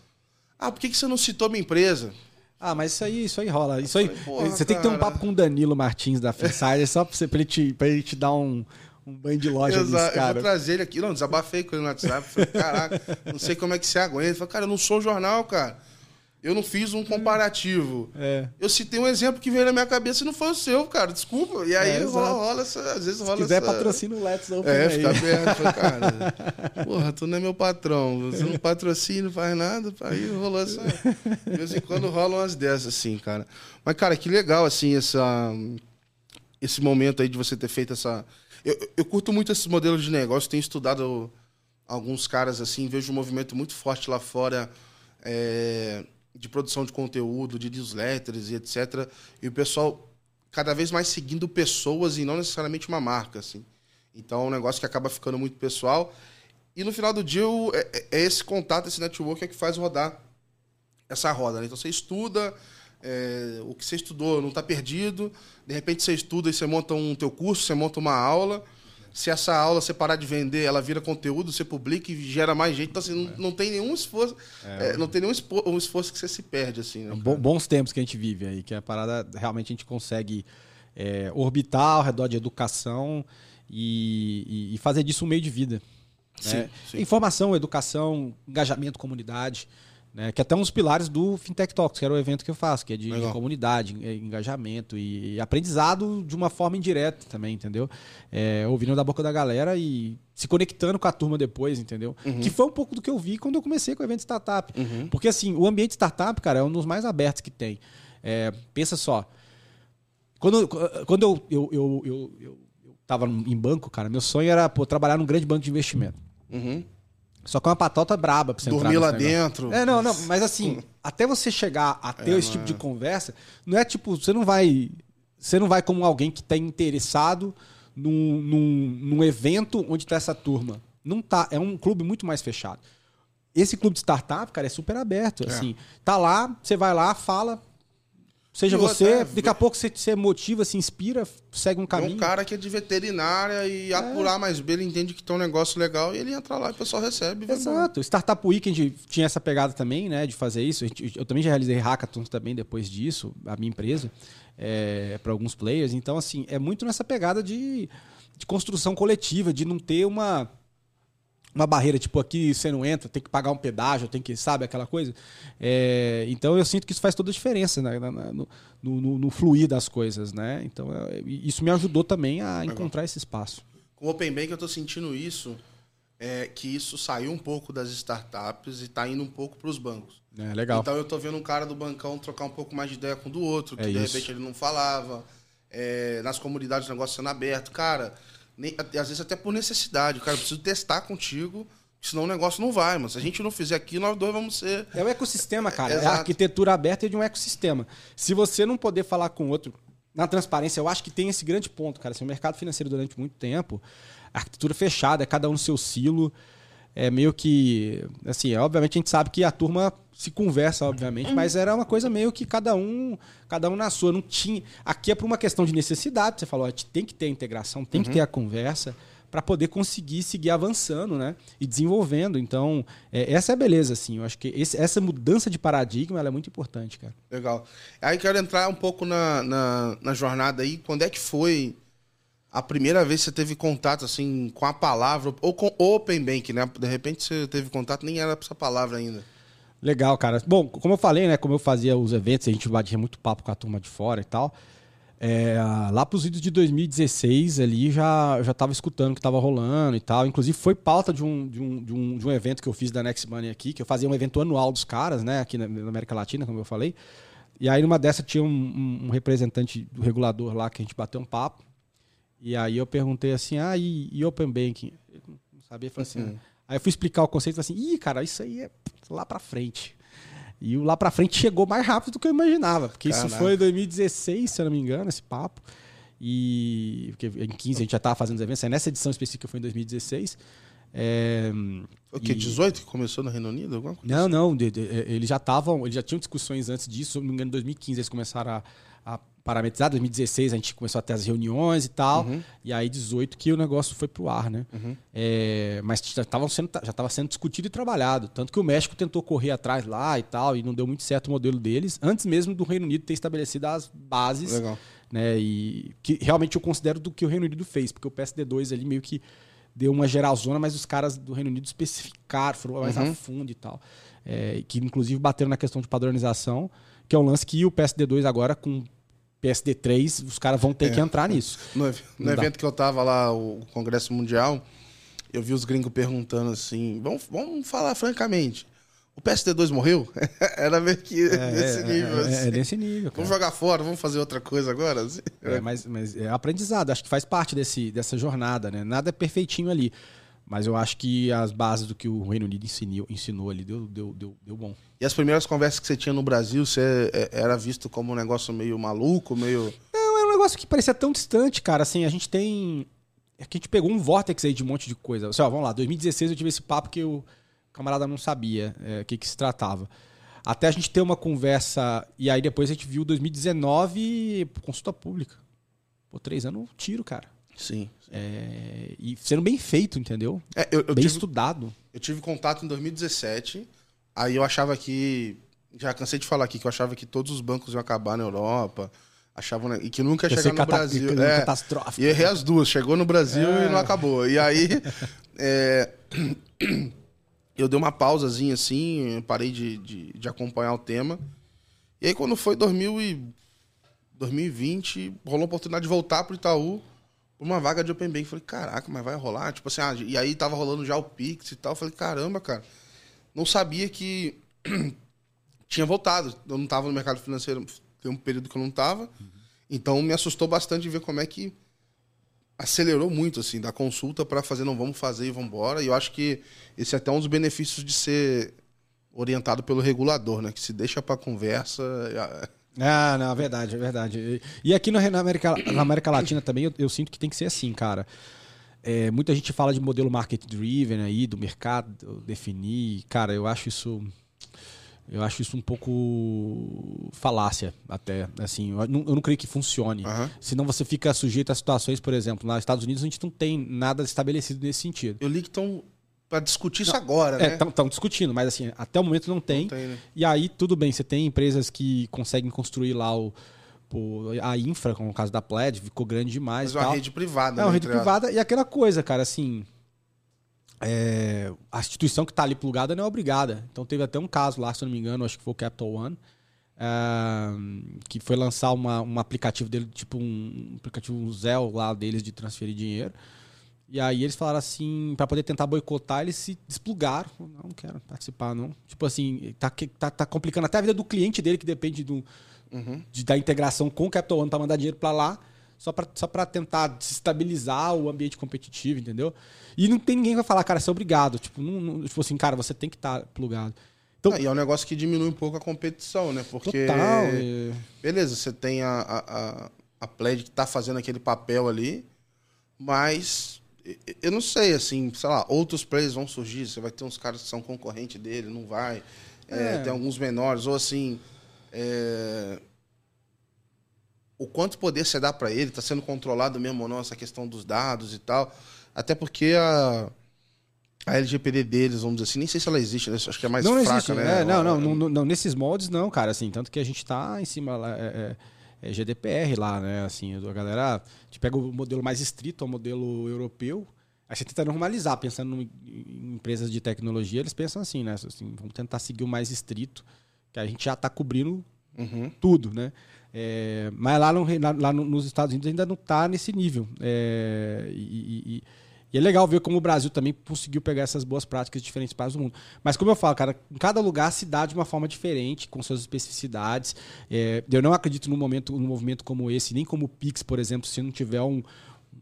Ah, por que, que você não citou minha empresa? Ah, mas isso aí, isso aí rola. Isso aí, você tem que ter um papo com o Danilo Martins da Finsider só pra, você, pra, ele te, pra ele te dar um, um banho de loja Exato, cara. Eu vou trazer ele aqui. Não, desabafei com ele no WhatsApp. Falei, caraca, não sei como é que você aguenta. Ele falou, cara, eu não sou jornal, cara. Eu não fiz um comparativo. É. Eu citei um exemplo que veio na minha cabeça e não foi o seu, cara. Desculpa. E aí é, rola, rola essa, às vezes rola Se quiser, essa... patrocina o Let's Open É, fica aberto. [laughs] cara, porra, tu não é meu patrão. Você não patrocina, não faz nada. Aí rolou essa... De vez em quando rolam umas dessas, assim, cara. Mas, cara, que legal, assim, essa... esse momento aí de você ter feito essa... Eu, eu curto muito esses modelos de negócio. Tenho estudado alguns caras, assim, vejo um movimento muito forte lá fora... É de produção de conteúdo, de newsletters e etc. E o pessoal cada vez mais seguindo pessoas e não necessariamente uma marca, assim. Então é um negócio que acaba ficando muito pessoal. E no final do dia é, é, é esse contato, esse network é que faz rodar essa roda. Né? Então você estuda, é, o que você estudou não está perdido. De repente você estuda e você monta um teu curso, você monta uma aula. Se essa aula você parar de vender, ela vira conteúdo, você publica e gera mais gente. Então, assim, não, não tem nenhum esforço. É. não tem nenhum esforço, um esforço que você se perde, assim. Né, bons tempos que a gente vive aí, que a parada realmente a gente consegue é, orbitar ao redor de educação e, e, fazer disso um meio de vida. Sim, né? sim. Informação, educação, engajamento, comunidade. Né, que é até um dos pilares do Fintech Talks, que era o evento que eu faço, que é de, de comunidade, engajamento e, e, aprendizado de uma forma indireta também, entendeu? É, ouvindo da boca da galera e se conectando com a turma depois, entendeu? Uhum. Que foi um pouco do que eu vi quando eu comecei com o evento startup. Uhum. Porque assim, o ambiente startup, cara, é um dos mais abertos que tem. É, pensa só. Quando, quando eu, eu, eu, eu, eu, eu tava em banco, cara, meu sonho era pô, trabalhar num grande banco de investimento. Uhum. Só que é uma patota braba pra você Dormir lá negócio. dentro. É, não, não, mas assim, [laughs] até você chegar a ter é, esse tipo é. de conversa, não é tipo, você não vai. Você não vai como alguém que tá interessado num, num, num evento onde tá essa turma. Não tá. É um clube muito mais fechado. Esse clube de startup, cara, é super aberto. É. Assim, tá lá, você vai lá, fala, Seja você, é, daqui a pouco você se motiva, se inspira, segue um caminho. É um cara que é de veterinária e é. apurar mais bem, ele entende que tem um negócio legal e ele entra lá e o pessoal recebe. Exato. Startup Weekend tinha essa pegada também, né, de fazer isso. Eu também já realizei hackathons também depois disso, a minha empresa, é, para alguns players. Então, assim, é muito nessa pegada de, de construção coletiva, de não ter uma uma barreira, tipo, aqui você não entra, tem que pagar um pedágio, tem que, sabe, aquela coisa. É, então eu sinto que isso faz toda a diferença né, no, no, no, fluir das coisas, né? Então é, isso me ajudou também a encontrar esse espaço. Com o Open Bank eu estou sentindo isso, é, que isso saiu um pouco das startups e está indo um pouco para os bancos. É, legal. Então eu estou vendo um cara do bancão trocar um pouco mais de ideia com o do outro, que é de isso. repente ele não falava. É, nas comunidades o negócio sendo aberto. Cara, nem, às vezes até por necessidade. Cara, eu preciso testar contigo, senão o negócio não vai. Mas se a gente não fizer aqui, nós dois vamos ser. É o ecossistema, cara. É, é a arquitetura aberta de um ecossistema. Se você não poder falar com outro na transparência, eu acho que tem esse grande ponto, cara. Se o mercado financeiro durante muito tempo, a arquitetura fechada, é cada um no seu silo é meio que. Assim, obviamente a gente sabe que a turma se conversa, obviamente, mas era uma coisa meio que cada um cada um na sua. Não tinha. Aqui é por uma questão de necessidade. Você falou, tem que ter a integração, tem uhum. que ter a conversa para poder conseguir seguir avançando, né? E desenvolvendo. Então, é, essa é a beleza, assim. Eu acho que esse, essa mudança de paradigma é muito importante, cara. Legal. Aí quero entrar um pouco na, na, na jornada aí. Quando é que foi a primeira vez que você teve contato assim com a palavra ou com Open Bank, né? De repente você teve contato nem era essa palavra ainda. Legal, cara. Bom, como eu falei, né? Como eu fazia os eventos, a gente batia muito papo com a turma de fora e tal. É, lá para os vídeos de 2016 ali já já estava escutando o que estava rolando e tal. Inclusive foi pauta de um, de, um, de, um, de um evento que eu fiz da Next Money aqui, que eu fazia um evento anual dos caras, né? Aqui na, na América Latina, como eu falei. E aí numa dessa tinha um, um, representante do regulador lá que a gente bateu um papo. E aí eu perguntei assim, ah, e, e Open Banking? Ele não sabia, falou assim. Uhum. Aí eu fui explicar o conceito e falei assim, ih, cara, isso aí é lá pra frente. E o lá pra frente chegou mais rápido do que eu imaginava. Porque Caraca. isso foi em 2016, se eu não me engano, esse papo. E porque em 15 a gente já estava fazendo os eventos, nessa edição específica foi em 2016. É, o que? E... 18 que começou no Reino Unido? Alguma coisa não, assim? não. De, de, eles já estavam, eles já tinham discussões antes disso. Se não me engano, em 2015 eles começaram a, a parametrizar. 2016 a gente começou a ter as reuniões e tal. Uhum. E aí 18 que o negócio foi pro ar, né? Uhum. É, mas já estava sendo, já tava sendo discutido e trabalhado. Tanto que o México tentou correr atrás lá e tal, e não deu muito certo o modelo deles, antes mesmo do Reino Unido ter estabelecido as bases. Legal. Né, e que realmente eu considero do que o Reino Unido fez, porque o PSD2 ali meio que deu uma geralzona, mas os caras do Reino Unido especificaram, foram mais uhum. a fundo e tal. É, que inclusive bateram na questão de padronização, que é um lance que o PSD2 agora, com PSD3, os caras vão ter é. que entrar nisso. [laughs] No, no evento que eu tava lá, o Congresso Mundial, eu vi os gringos perguntando assim: vamos, vamos falar francamente. O PSD2 morreu? [laughs] Era meio que é, [laughs] nesse nível. É, é assim. é desse nível. Cara. Vamos jogar fora, vamos fazer outra coisa agora? Assim. É, mas, mas é aprendizado, acho que faz parte desse, dessa jornada, né? Nada é perfeitinho ali. Mas eu acho que as bases do que o Reino Unido ensinou, ensinou ali deu, deu, deu, deu bom. E as primeiras conversas que você tinha no Brasil, você é, era visto como um negócio meio maluco, meio. Não, era um negócio que parecia tão distante, cara. Assim, a gente tem. É que a gente pegou um vórtex aí de um monte de coisa. Assim, ó, vamos lá, 2016 eu tive esse papo que o camarada não sabia o é, que, que se tratava. Até a gente ter uma conversa. E aí depois a gente viu 2019 consulta pública. Pô, três anos, tiro, cara. Sim. É, e sendo bem feito, entendeu? É, eu, eu bem tive, estudado. eu tive contato em 2017. Aí eu achava que. Já cansei de falar aqui que eu achava que todos os bancos iam acabar na Europa. Achavam, né, e que nunca ia chegar no cata- Brasil. É, catastrófico. E errei as duas. Chegou no Brasil É. e não acabou. E aí. é, [clears throat] eu dei uma pausazinha assim, parei de, de, de acompanhar o tema. E aí, quando foi 2000 e 2020, rolou a oportunidade de voltar pro Itaú por uma vaga de Open Bank. Falei, caraca, mas vai rolar? Tipo assim, ah, e aí tava rolando já o Pix e tal. Falei, caramba, cara. Não sabia que [clears throat] tinha voltado. Eu não tava no mercado financeiro, tem um período que eu não tava. Então me assustou bastante ver como é que acelerou muito, assim, da consulta para fazer, não, vamos fazer e vamos embora. E eu acho que esse é até um dos benefícios de ser orientado pelo regulador, né? Que se deixa para conversa. Ah, não, é verdade, é verdade. E- aqui na América, na América Latina também eu, eu sinto que tem que ser assim, cara. É, muita gente fala de modelo market driven aí, do mercado definir. Cara, eu acho isso. Eu acho isso um pouco falácia, até. Assim, eu não, eu não creio que funcione. Aham. Senão você fica sujeito a situações, por exemplo, nos Estados Unidos a gente não tem nada estabelecido nesse sentido. Eu li que estão para discutir isso agora, né? Estão discutindo, mas assim, até o momento não tem. Não tem, né? E aí, tudo bem, você tem empresas que conseguem construir lá o, o- a infra, como o caso da Pledge, ficou grande demais. Mas é uma rede privada, É uma né, rede privada e aquela coisa, cara, assim. é, a instituição que está ali plugada não é obrigada. Então teve até um caso lá, se eu não me engano, acho que foi o Capital One, é, que foi lançar uma, um aplicativo dele, tipo um, um aplicativo Zelle lá deles de transferir dinheiro. E aí eles falaram assim, para poder tentar boicotar, eles se desplugaram. Não, não quero participar, não. Tipo assim, tá, tá, tá complicando até a vida do cliente dele, que depende do, de, da integração com o Capital One para mandar dinheiro para lá, só para só pra tentar desestabilizar o ambiente competitivo, entendeu? E não tem ninguém que vai falar, cara, você é obrigado. Tipo, não, não- tipo assim, cara, você tem que estar plugado. Então, Ah, e é um negócio que diminui um pouco a competição, né? Porque. total. é- Beleza, você tem a, a, a, a Pledge que tá fazendo aquele papel ali, mas eu não sei, assim, sei lá, outros players vão surgir, você vai ter uns caras que são concorrente dele, não vai. É, É. tem alguns menores, ou assim. É, O quanto poder você dá para ele, tá sendo controlado mesmo ou não, essa questão dos dados e tal. Até porque a. A LGPD deles, vamos dizer assim, nem sei se ela existe, né? acho que é mais não, fraca, existe. né? É, não, não, Ela- não, não, não, nesses moldes não, cara, assim, tanto que a gente tá em cima lá, é, é- é GDPR lá, né, assim, a galera, a gente pega o modelo mais estrito, o modelo europeu, aí você tenta normalizar, pensando em, em empresas de tecnologia, eles pensam assim, né, assim, vamos tentar seguir o mais estrito, que a gente já tá cobrindo Uhum. tudo, né? É, mas lá, no, lá- lá no- nos Estados Unidos ainda não está nesse nível. É, e, e- e- e é legal ver como o Brasil também conseguiu pegar essas boas práticas de diferentes partes do mundo. Mas como eu falo, cara, em cada lugar se dá de uma forma diferente, com suas especificidades. É, eu não acredito num momento, num movimento como esse, nem como o Pix, por exemplo, se não tiver um-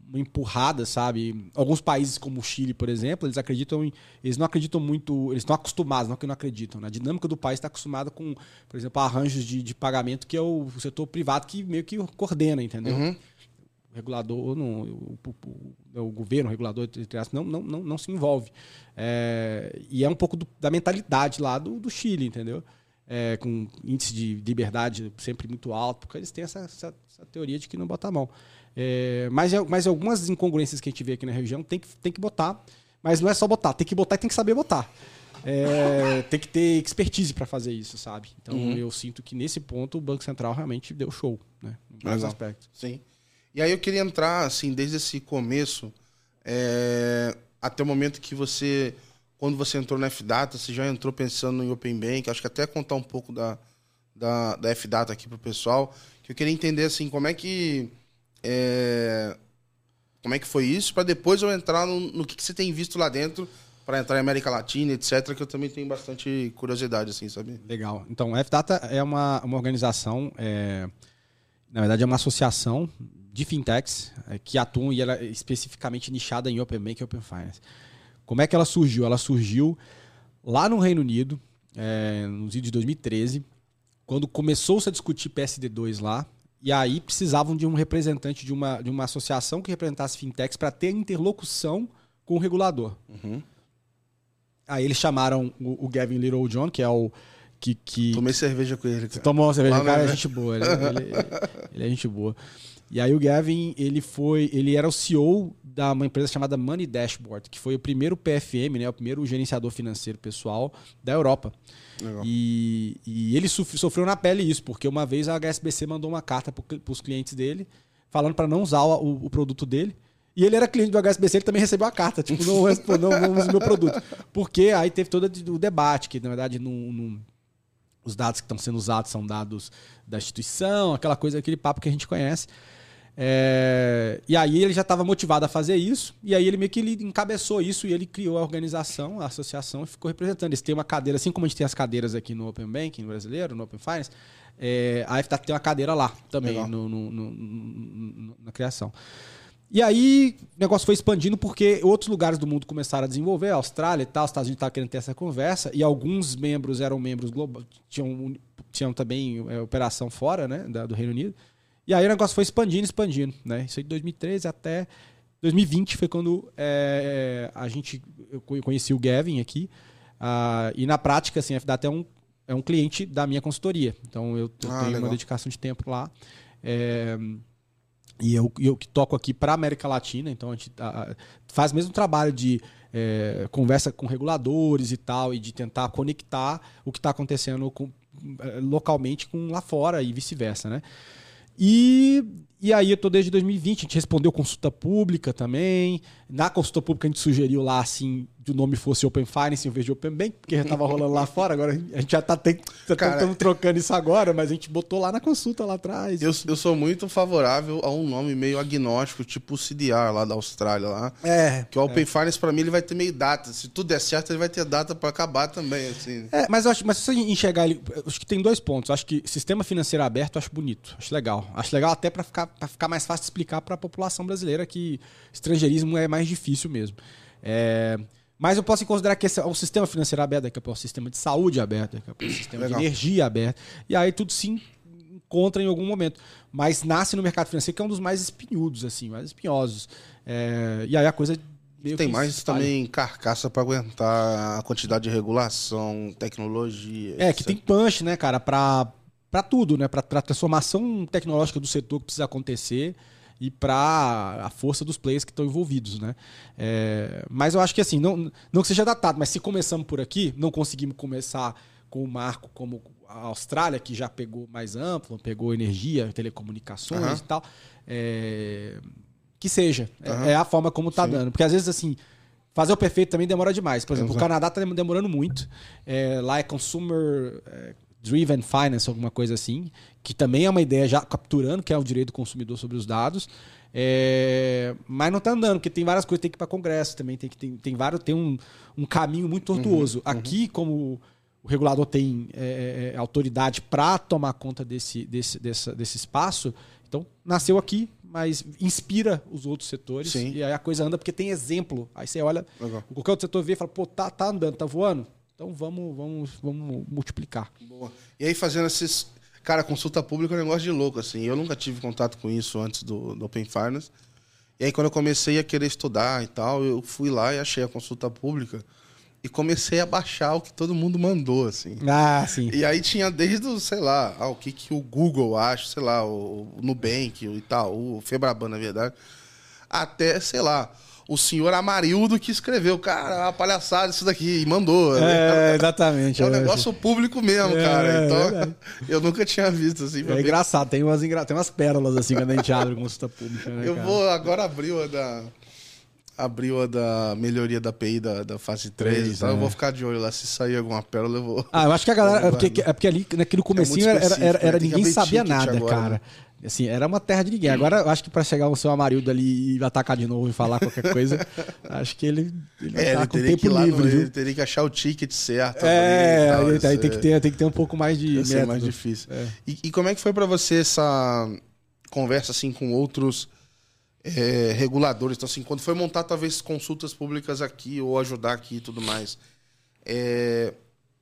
uma empurrada, sabe? Alguns países como o Chile, por exemplo, eles acreditam em, eles não acreditam muito, eles estão acostumados, não que não acreditam. né? A dinâmica do país está acostumada com, por exemplo, arranjos de, de pagamento que é o setor privado que meio que coordena, entendeu? Uhum. O regulador, não, o, o- o- o governo, o regulador, entre aspas, não, não, não, não se envolve. É, e é um pouco do- da mentalidade lá do, do Chile, entendeu? É, com índice de liberdade sempre muito alto, porque eles têm essa, essa- essa teoria de que não bota a mão. É, mas, mas algumas incongruências que a gente vê aqui na região tem que, tem que botar, mas não é só botar, tem que botar e tem que saber botar. É, tem que ter expertise para fazer isso, sabe? Então eu sinto que nesse ponto o Banco Central realmente deu show, né? Em vários Legal. aspectos. Sim. E aí eu queria entrar, assim, desde esse começo, é, até o momento que você, quando você entrou na F-Data, você já entrou pensando em Open Bank, acho que até contar um pouco da, da, da F-Data aqui pro pessoal, que eu queria entender, assim, como é que... é, como é que foi isso, para depois eu entrar no, no que, que você tem visto lá dentro, para entrar em América Latina, etc., que eu também tenho bastante curiosidade, assim, sabe? Legal. Então, a F-Data é uma, uma organização, é, na verdade, é uma associação de fintechs é, que atuam e ela é especificamente nichada em Open Bank e Open Finance. Como é que ela surgiu? Ela surgiu lá no Reino Unido, é, no de 2013, quando começou-se a discutir PSD2 lá, e aí precisavam de um representante de uma, de uma associação que representasse fintechs para ter interlocução com o regulador. Aí eles chamaram o, o Gavin Littlejohn, que é o que, que Tomei cerveja com ele. Você tomou uma cerveja, Lá cara, é gente boa. Ele, [laughs] ele- ele é gente boa. E aí o Gavin, ele foi, ele era o CEO da uma empresa chamada Money Dashboard, que foi o primeiro PFM, né, o primeiro gerenciador financeiro pessoal da Europa. E, e ele sofre- sofreu na pele isso, porque uma vez a HSBC mandou uma carta para os clientes dele, falando para não usar o, o produto dele. E ele era cliente do HSBC, ele também recebeu a carta, tipo, não, não, não use meu produto. Porque aí teve todo o debate, que na verdade os dados que estão sendo usados são dados da instituição, aquela coisa, aquele papo que a gente conhece. É, e aí ele já estava motivado a fazer isso, e aí ele meio que ele encabeçou isso e ele criou a organização, a associação, e ficou representando. Eles têm uma cadeira, assim como a gente tem as cadeiras aqui no Open Banking brasileiro, no Open Finance, é, a FTA tem uma cadeira lá também, no- no- no- na criação. E aí o negócio foi expandindo porque outros lugares do mundo começaram a desenvolver, a Austrália e tal, os Estados Unidos estavam querendo ter essa conversa, e alguns membros eram membros globais, tinham, tinham também é, operação fora né, da- do Reino Unido. E aí o negócio foi expandindo, expandindo. Né? Isso aí de 2013 até 2020 foi quando é, a gente eu co- conheci o Gavin aqui. ah, e na prática, assim, a FDAT é um, é um cliente da minha consultoria. Então eu, eu Ah, tenho legal. uma dedicação de tempo lá. É, e eu, eu que toco aqui para América Latina, então a gente ah, faz mesmo trabalho de é, conversa com reguladores e tal, e de tentar conectar o que está acontecendo com- eh, localmente com lá fora e vice-versa, né? E, e aí eu tô desde 2020, a gente respondeu consulta pública também. Na consulta pública a gente sugeriu lá assim que o nome fosse Open Finance em vez de Open Bank, porque já tava rolando lá fora, agora a gente já tá estamos trocando isso agora, mas a gente botou lá na consulta lá atrás. Eu, eu sou muito favorável a um nome meio agnóstico, tipo o CDR lá da Austrália lá. É. Que o Open Finance, pra mim, ele vai ter meio data. Se tudo der certo, ele vai ter data pra acabar também, assim. É, mas acho, mas se você enxergar ele, acho que tem dois pontos. Acho que sistema financeiro aberto eu acho bonito, acho legal. Acho legal até para ficar, pra ficar mais fácil de explicar para a população brasileira que estrangeirismo é mais difícil mesmo. É, mas eu posso considerar que esse é um sistema financeiro aberto, daqui a pouco é um sistema de saúde aberto, daqui a pouco é um sistema Legal. de energia aberto. E aí tudo se encontra em algum momento. Mas nasce no mercado financeiro que é um dos mais espinhudos, assim, mais espinhosos. É, e aí a coisa Tem mais também carcaça pra aguentar a quantidade de regulação, tecnologia. É, que tem punch, né, cara, pra, pra tudo, né? Pra, pra transformação tecnológica do setor que precisa acontecer e pra a força dos players que estão envolvidos, né? É, mas eu acho que assim, não, não que seja datado, mas se começamos por aqui, não conseguimos começar com o marco como a Austrália, que já pegou mais amplo, pegou energia, telecomunicações Aham. e tal. é, que seja. É- Aham. É, a forma como tá Sim. dando. Porque às vezes, assim, fazer o perfeito também demora demais. Por exemplo, o Exato. Canadá tá demorando muito. É, lá é Consumer é, Driven Finance, alguma coisa assim, que também é uma ideia já capturando, que é o direito do consumidor sobre os dados. É, mas não tá andando, porque tem várias coisas, tem que ir para Congresso também, tem que tem, tem vários, tem um, um caminho muito tortuoso. Aqui, como o regulador tem é, é, autoridade para tomar conta desse, desse, dessa- desse espaço, então nasceu aqui, mas inspira os outros setores Sim. e aí a coisa anda porque tem exemplo. Aí você olha, Legal. qualquer outro setor vê e fala, pô, tá, tá andando, tá voando? Então vamos, vamos, vamos multiplicar. Boa. E aí fazendo esses. Cara, consulta pública é um negócio de louco, assim. Eu nunca tive contato com isso antes do, do Open Finance. E aí, quando eu comecei a querer estudar e tal, eu fui lá e achei a consulta pública e comecei a baixar o que todo mundo mandou, assim. Ah, sim. E aí tinha desde o, sei lá, ah, o que, que o Google acha, sei lá, o, o Nubank, o Itaú, o Febraban, na verdade, até, sei lá, o senhor Amarildo que escreveu, cara, uma palhaçada isso daqui, e mandou. É, exatamente. É um eu negócio público mesmo, É, cara. é Então, verdade. eu nunca tinha visto assim. acho. É engraçado, tem umas, engra... tem umas pérolas assim quando a gente abre consulta pública, né, Eu cara? vou, agora abriu a da. Abriu a da melhoria da API da, da fase 3. Três, então eu é. vou ficar de olho lá. Se sair alguma pérola, eu vou. Ah, eu acho que a galera. É porque, é porque ali, naquele comecinho, era, era, era- né? ninguém abrir sabia nada, agora, cara. né? Assim, era uma terra de ninguém. Agora, eu acho que pra chegar o seu Amarildo ali e atacar de novo e falar qualquer coisa, [laughs] acho que ele, ele vai É, estar ele com teria, que tempo no- livre, viu? ele teria que achar o ticket certo. É, tal, aí, aí tem, que é- ter, tem que ter um pouco mais de Ia ser mais difícil. É. E, e como é que foi pra você essa conversa assim com outros é, reguladores? Então, assim, quando foi montar talvez consultas públicas aqui ou ajudar aqui e tudo mais, é,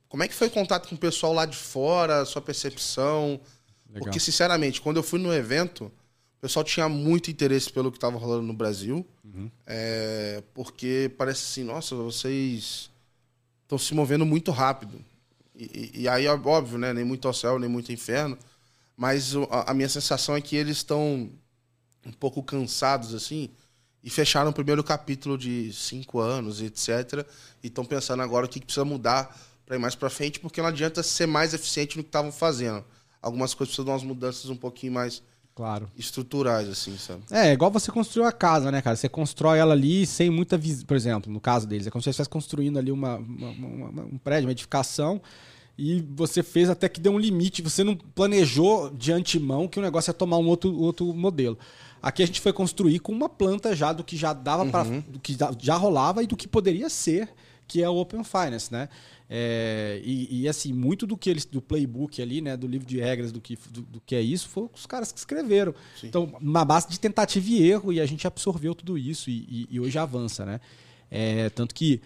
como é que foi o contato com o pessoal lá de fora, sua percepção? Legal. Porque, sinceramente, quando eu fui no evento, o pessoal tinha muito interesse pelo que estava rolando no Brasil. Uhum. É, porque parece assim, nossa, vocês estão se movendo muito rápido. E, e, aí, óbvio, né? Nem muito ao céu, nem muito ao inferno. Mas a, a minha sensação é que eles estão um pouco cansados, assim, e fecharam o primeiro capítulo de cinco anos, etc. E estão pensando agora o que, que precisa mudar para ir mais para frente, porque não adianta ser mais eficiente no que estavam fazendo. Algumas coisas precisam dar umas mudanças um pouquinho mais claro. estruturais, assim, sabe? É, igual você construiu a casa, né, cara? Você constrói ela ali sem muita visão. Por exemplo, no caso deles, é como se você estivesse construindo ali uma, uma, uma, um prédio, uma edificação, e você fez até que deu um limite. Você não planejou de antemão que o negócio ia tomar um outro, outro modelo. Aqui a gente foi construir com uma planta já do que já dava uhum. para do que já rolava e do que poderia ser, que é o Open Finance, né? É, e, e, assim, muito do que eles, do playbook ali, né, do livro de regras do que, do, do que é isso, foi os caras que escreveram. Sim. Então, uma base de tentativa e erro, e a gente absorveu tudo isso e, e, e hoje avança, né? É, tanto que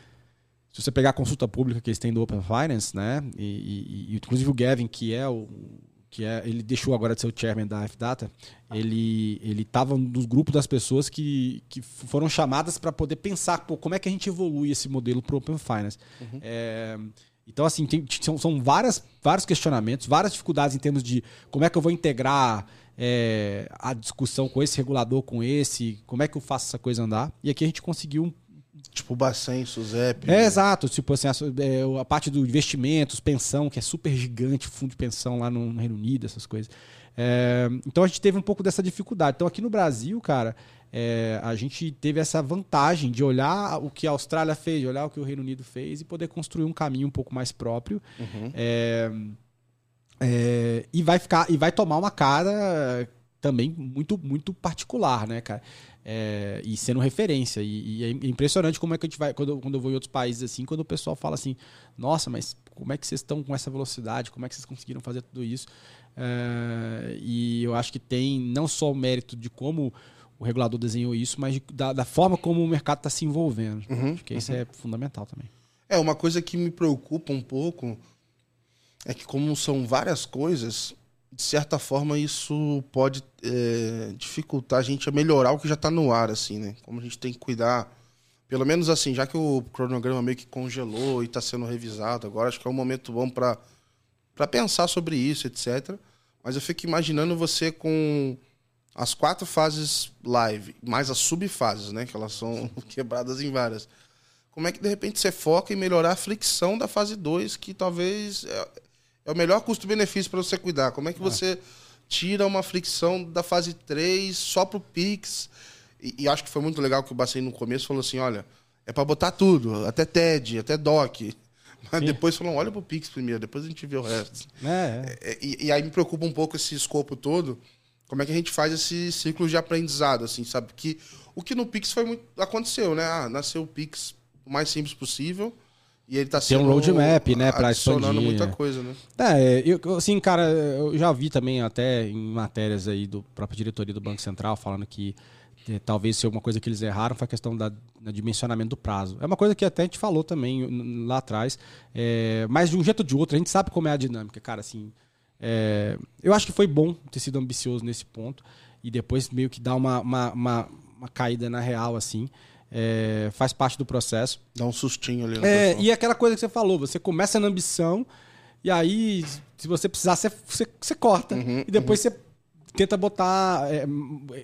se você pegar a consulta pública que eles têm do Open Finance, né, e, inclusive o Gavin, que é o que é, ele deixou agora de ser o chairman da F-Data, ele ele estava nos grupos das pessoas que, que foram chamadas para poder pensar pô, como é que a gente evolui esse modelo para o Open Finance. Uhum. É, então, assim, tem, são, são várias, vários questionamentos, várias dificuldades em termos de como é que eu vou integrar é, a discussão com esse regulador, com esse, como é que eu faço essa coisa andar. E aqui a gente conseguiu Tipo Bacen, Suzep. É, exato. Tipo assim, a, é, a, parte do investimentos, pensão, que é super gigante, fundo de pensão lá no, Reino Unido, essas coisas. É, então a gente teve um pouco dessa dificuldade. Então aqui no Brasil, cara, é, a gente teve essa vantagem de olhar o que a Austrália fez, olhar o que o Reino Unido fez e poder construir um caminho um pouco mais próprio. Uhum. É, é, e vai ficar e vai tomar uma cara também muito muito particular, né, cara? É, e sendo referência. E, e, é impressionante como é que a gente vai. Quando, quando eu vou em outros países assim, quando o pessoal fala assim, nossa, mas como é que vocês estão com essa velocidade? Como é que vocês conseguiram fazer tudo isso? É, e eu acho que tem não só o mérito de como o regulador desenhou isso, mas de, da, da, forma como o mercado está se envolvendo. Uhum, acho que uhum. isso é fundamental também. É, uma coisa que me preocupa um pouco é que, como são várias coisas, de certa forma, isso pode é, dificultar a gente a melhorar o que já está no ar, assim, né? Como a gente tem que cuidar. Pelo menos assim, já que o cronograma meio que congelou e está sendo revisado agora, acho que é um momento bom para pensar sobre isso, etc. Mas eu fico imaginando você com as quatro fases live, mais as subfases, né? Que elas são [laughs] quebradas em várias. Como é que de repente você foca em melhorar a fricção da fase 2, que talvez é, o melhor custo-benefício para você cuidar. Como é que é. você tira uma fricção da fase 3 só para o Pix? E, e, acho que foi muito legal que o Bacen no começo falou assim: olha, é para botar tudo, até TED, até DOC. [laughs] Mas Sim. depois falou: olha para o Pix primeiro, depois a gente vê o resto. É, é. é, e, e, aí me preocupa um pouco esse escopo todo. Como é que a gente faz esse ciclo de aprendizado, assim, sabe? Que o que no Pix foi muito. aconteceu, né? Ah, nasceu o Pix o mais simples possível e ele tá sendo. Tem um roadmap, né, pra expandir. muita coisa, né? É, eu, assim, cara, eu já vi também até em matérias aí do própria diretoria do Banco Central falando que é, talvez se alguma coisa que eles erraram foi a questão da, da, dimensionamento do prazo. É uma coisa que até a gente falou também lá atrás, é, mas de um jeito ou de outro, a gente sabe como é a dinâmica, cara, assim. É, eu acho que foi bom ter sido ambicioso nesse ponto e depois meio que dar uma, uma, uma, uma caída na real, assim. É, faz parte do processo. Dá um sustinho ali. É, e aquela coisa que você falou, você começa na ambição e aí, se você precisar, você, você, você corta. Uhum, e depois uhum. você tenta botar, é,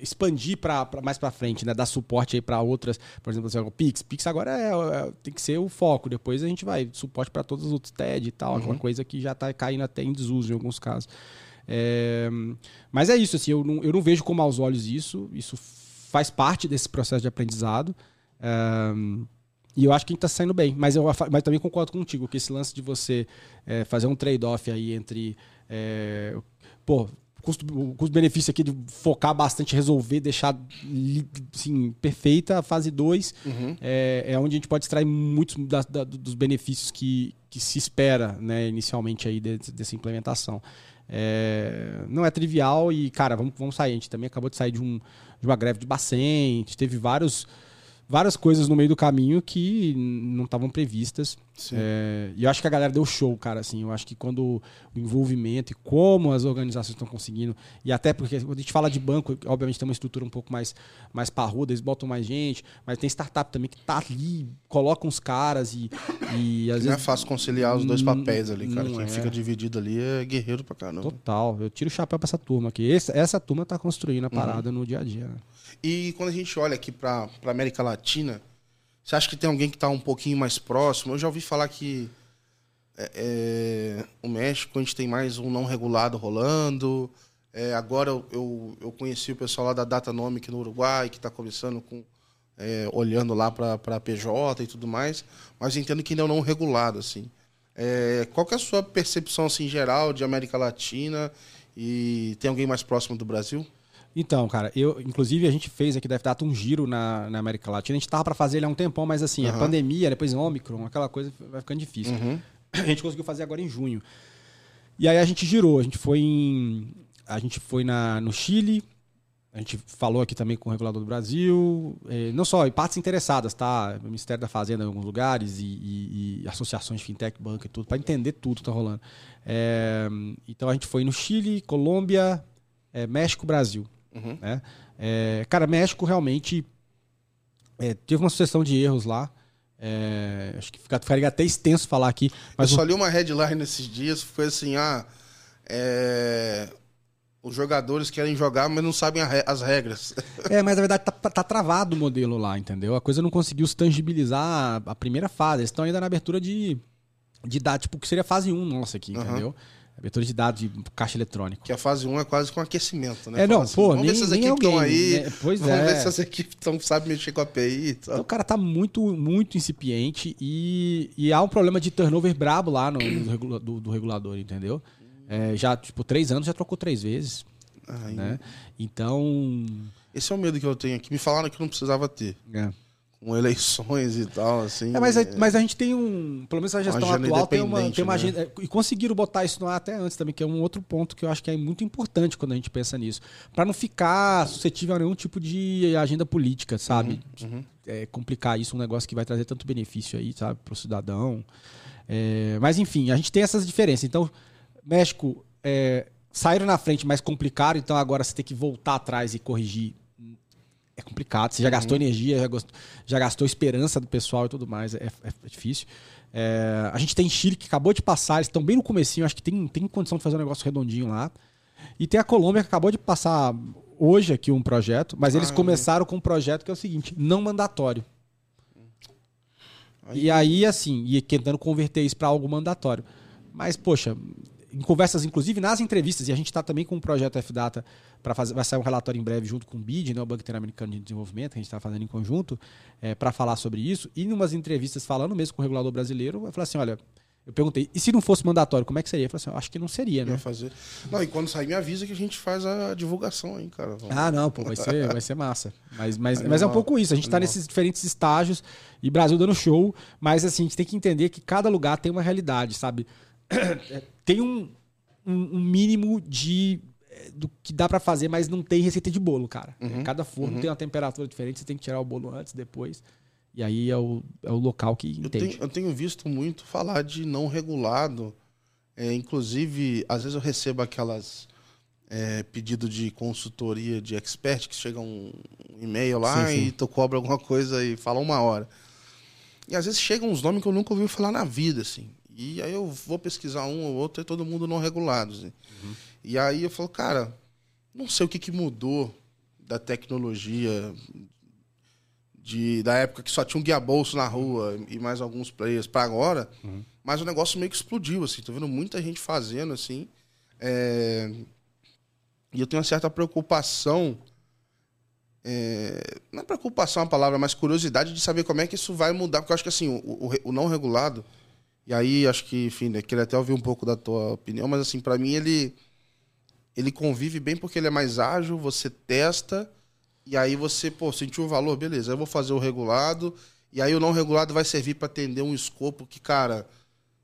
expandir para mais para frente, né? Dar suporte aí para outras, por exemplo, assim, o Pix. Pix agora é, é, tem que ser o foco. Depois a gente vai suporte para todos os outros TED e tal, uhum. coisa que já está caindo até em desuso em alguns casos. É, mas é isso, assim, eu não, eu não vejo com maus olhos isso. Isso faz parte desse processo de aprendizado. Um, e eu acho que a gente está saindo bem. Mas eu mas também concordo contigo que esse lance de você é, fazer um trade-off aí entre. É, pô, custo, custo-benefício aqui de focar bastante, resolver, deixar assim, perfeita a fase 2, uhum. é, é, onde a gente pode extrair muitos da, da, dos benefícios que, que se espera né, inicialmente aí desse, dessa implementação. É, não é trivial e, cara, vamos, vamos sair. A gente também acabou de sair de, um, de uma greve de Bacen, a gente teve vários várias coisas no meio do caminho que não estavam previstas. É, e eu acho que a galera deu show, cara, assim. Eu acho que quando o envolvimento e como as organizações estão conseguindo, e até porque quando a gente fala de banco, obviamente tem uma estrutura um pouco mais, mais parruda, eles botam mais gente, mas tem startup também que tá ali, coloca uns caras e, e às Não vezes. é fácil conciliar os dois papéis ali, cara. não Quem é. fica dividido ali é guerreiro pra caramba. Total, eu tiro o chapéu pra essa turma aqui. Esse- essa turma tá construindo a parada no dia a dia. né? E quando a gente olha aqui pra, pra América Latina, você acha que tem alguém que tá um pouquinho mais próximo? Eu já ouvi falar que é, é, o México a gente tem mais um não regulado rolando. É, agora eu, eu, eu conheci o pessoal lá da Datanomic no Uruguai, que está começando com. é, olhando lá para PJ e tudo mais, mas entendo que ainda é um não regulado, assim. É, qual que é a sua percepção assim, geral de América Latina? E tem alguém mais próximo do Brasil? Então, cara, eu, inclusive, a gente fez aqui da FDATA um giro na, na América Latina. A gente tava para fazer ele há um tempão, mas assim, a Aham. pandemia, depois Omicron, aquela coisa vai ficando difícil. Uhum. [clears throat] A gente conseguiu fazer agora em junho. E aí a gente girou, a gente foi em. A gente foi na, no Chile, a gente falou aqui também com o regulador do Brasil, eh, não só, e partes interessadas, tá? O Ministério da Fazenda em alguns lugares e, e- e associações de fintech, banco e tudo, para entender tudo que tá rolando. Eh, então a gente foi no Chile, Colômbia, eh, México, Brasil. Uhum. Né? Eh, cara, México realmente eh, teve uma sucessão de erros lá. Eh, acho que fica- ficaria até extenso falar aqui. Mas eu o- só li uma headline nesses dias, foi assim, ah, é, os jogadores querem jogar, mas não sabem re- as regras. [laughs] É, mas na verdade tá, tá travado o modelo lá, entendeu? A coisa não conseguiu se tangibilizar a primeira fase. Eles estão ainda na abertura de, de dados, tipo, que seria a fase 1 nossa aqui, Aham. entendeu? Abertura de dados de caixa eletrônico. Que a fase 1 é quase com aquecimento, né? É, não, assim, pô, vamos nem- ver se as equipes estão aí. né? Pois vamos é. ver se as equipes tão, sabem mexer com a API e tal. Então o cara tá muito, muito incipiente e, e há um problema de turnover brabo lá no, regula- do, do regulador, entendeu? É, já, tipo, três anos já trocou três vezes, Ai, né? Então... Esse é o medo que eu tenho aqui. Me falaram que não precisava ter. É. Com eleições e tal, assim. É, mas, a- mas a gente tem um. Pelo menos a gestão atual tem uma, tem uma né? agenda. E conseguiram botar isso no ar até antes também, que é um outro ponto que eu acho que é muito importante quando a gente pensa nisso. Para não ficar suscetível a nenhum tipo de agenda política, sabe? Uhum. É, complicar isso, um negócio que vai trazer tanto benefício aí, sabe, para o cidadão. É, mas enfim, a gente tem essas diferenças. Então, México é, saíram na frente, mas complicaram, então agora você tem que voltar atrás e corrigir. É complicado. Você já gastou energia, já gastou, já gastou esperança do pessoal e tudo mais. É, é- é difícil. É, a gente tem Chile que acabou de passar, eles estão bem no comecinho, acho que tem, tem condição de fazer um negócio redondinho lá. E tem a Colômbia que acabou de passar hoje aqui um projeto, mas eles Ah, começaram com um projeto que é o seguinte, não mandatório. Aí- E aí, assim, e tentando converter isso para algo mandatório. Mas, poxa, em conversas, inclusive nas entrevistas, e a gente está também com um projeto F-Data para fazer, vai sair um relatório em breve junto com o BID, né, o Banco Interamericano de Desenvolvimento, que a gente está fazendo em conjunto, para falar sobre isso. E em umas entrevistas falando mesmo com o regulador brasileiro, eu falei assim: olha, eu perguntei, e se não fosse mandatório, como é que seria? Eu falei assim, eu acho que não seria, né? fazer. Não, e quando sair, me avisa que a gente faz a divulgação aí, cara. Vamos- Ah, não, pô, vai ser, [laughs] vai ser massa. Mas, mas, Animal, mas é um pouco isso. A gente está nesses diferentes estágios e Brasil dando show, mas assim, a gente tem que entender que cada lugar tem uma realidade, sabe? [coughs] Tem um, um, um mínimo de eh, do que dá pra fazer, mas não tem receita de bolo, cara. Uhum, Cada forno tem uma temperatura diferente, você tem que tirar o bolo antes, depois. E aí é o, é o local que Eu entende. tenho, eu tenho visto muito falar de não regulado. É, inclusive, às vezes eu recebo aquelas é, pedido de consultoria de expert que chega um, um e-mail lá Sim, sim. e tu cobra alguma coisa e fala uma hora. E às vezes chegam uns nomes que eu nunca ouvi falar na vida, assim. E aí eu vou pesquisar um ou outro e todo mundo não regulado. Assim. E aí eu falo, cara, não sei o que, que mudou da tecnologia de, da época que só tinha um guia-bolso na rua e mais alguns players para agora, mas o negócio meio que explodiu, assim. Tô vendo muita gente fazendo, assim. É, E eu tenho uma certa preocupação. é, Não é preocupação a palavra, mas curiosidade de saber como é que isso vai mudar. Porque eu acho que assim, o, o- o não regulado, e aí acho que, enfim, né, queria até ouvir um pouco da tua opinião, mas assim, para mim ele, ele convive bem porque ele é mais ágil, você testa, e aí você, pô, sentiu o valor, beleza, eu vou fazer o regulado, e aí o não regulado vai servir para atender um escopo que, cara,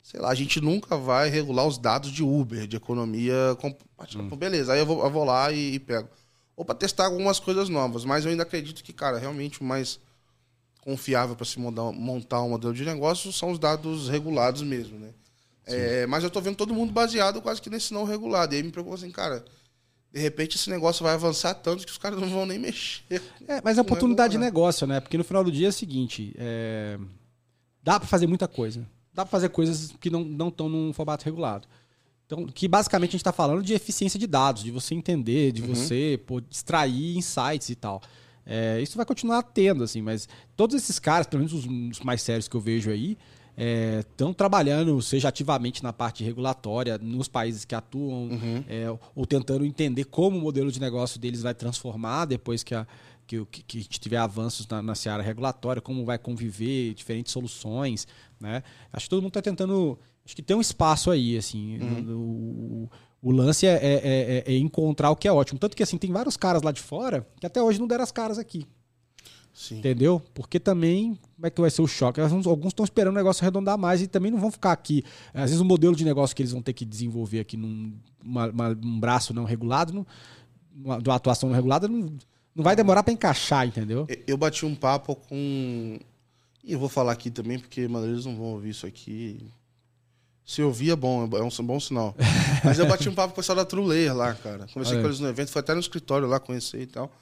sei lá, a gente nunca vai regular os dados de Uber, de economia compartilhada. Pô, Beleza, aí eu vou, eu vou lá e, e pego. Ou para testar algumas coisas novas, mas eu ainda acredito que, cara, realmente o mais confiável para se montar, montar um modelo de negócio são os dados regulados mesmo, né? É, mas eu tô vendo todo mundo baseado quase que nesse não regulado. E aí me preocupa assim, cara, de repente esse negócio vai avançar tanto que os caras não vão nem mexer. É, mas é oportunidade de negócio, né? Porque no final do dia é o seguinte: é... dá para fazer muita coisa. Dá para fazer coisas que não estão num formato regulado. Então, que basicamente a gente está falando de eficiência de dados, de você entender, de uhum. você pô, extrair insights e tal. É, isso vai continuar tendo, assim, mas todos esses caras, pelo menos os, os mais sérios que eu vejo aí, estão é, trabalhando, seja ativamente na parte regulatória, nos países que atuam, uhum. é, ou tentando entender como o modelo de negócio deles vai transformar depois que a, que, que, tiver avanços na, na seara regulatória, como vai conviver, diferentes soluções. Né? Acho que todo mundo está tentando. Acho que tem um espaço aí, assim. Uhum. O, o, lance é, é, é, é, encontrar o que é ótimo. Tanto que assim, tem vários caras lá de fora que até hoje não deram as caras aqui. Sim. Entendeu? Porque também, como é que vai ser o choque? Alguns estão esperando o negócio arredondar mais e também não vão ficar aqui. Às vezes o modelo de negócio que eles vão ter que desenvolver aqui num uma, uma, um braço não regulado, num, uma, uma atuação não regulada, não, não vai demorar para encaixar, entendeu? Eu bati um papo com. E eu vou falar aqui também, porque mano, eles não vão ouvir isso aqui. Se ouvir é bom, é um bom sinal. Mas eu bati um papo com o pessoal da Truleia lá, cara. Conversei com eles no evento, foi até no escritório lá conhecer e tal.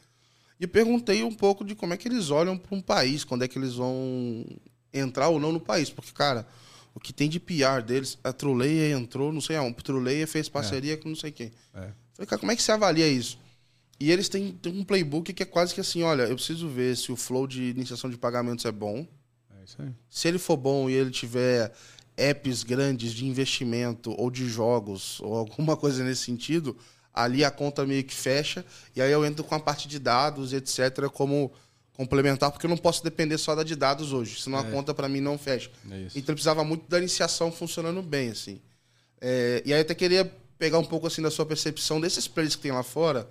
E perguntei um pouco de como é que eles olham para um país, quando é que eles vão entrar ou não no país. Porque, cara, o que tem de PR deles, a Truleia entrou, não sei aonde, Truleia fez parceria é. com não sei quem. É. Falei, cara, como é que você avalia isso? E eles têm, têm, um playbook que é quase que assim, olha, eu preciso ver se o flow de iniciação de pagamentos é bom. É isso aí. Se ele for bom e ele tiver apps grandes de investimento ou de jogos ou alguma [laughs] coisa nesse sentido, ali a conta meio que fecha, e aí eu entro com a parte de dados, etc., como complementar, porque eu não posso depender só da de dados hoje, senão é. a conta para mim não fecha. É então ele precisava muito da iniciação funcionando bem, assim. É, e aí eu até queria pegar um pouco assim da sua percepção desses players que tem lá fora,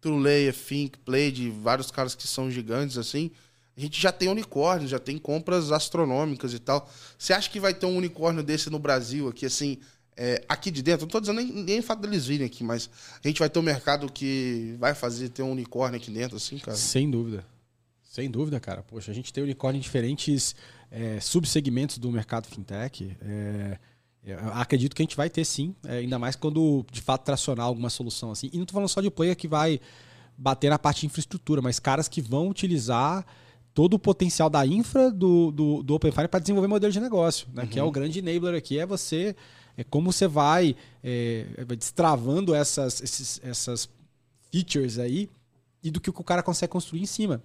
Truleia, Fink, Play, de vários caras que são gigantes, assim. A gente já tem unicórnio, já tem compras astronômicas e tal. Você acha que vai ter um unicórnio desse no Brasil aqui, assim, é, aqui de dentro, não estou dizendo nem, nem fato deles virem aqui, mas a gente vai ter um mercado que vai fazer ter um unicórnio aqui dentro, assim, cara? Sem dúvida. Sem dúvida, cara. Poxa, a gente tem unicórnio em diferentes é, subsegmentos do mercado fintech. É, acredito que a gente vai ter sim, é, ainda mais quando de fato tracionar alguma solução assim. E não estou falando só de player que vai bater na parte de infraestrutura, mas caras que vão utilizar todo o potencial da infra do, do, do OpenFire para desenvolver modelo de negócio, né? Uhum. que é o grande enabler aqui, é você é como você vai é, destravando essas, esses, essas features aí e do que o cara consegue construir em cima.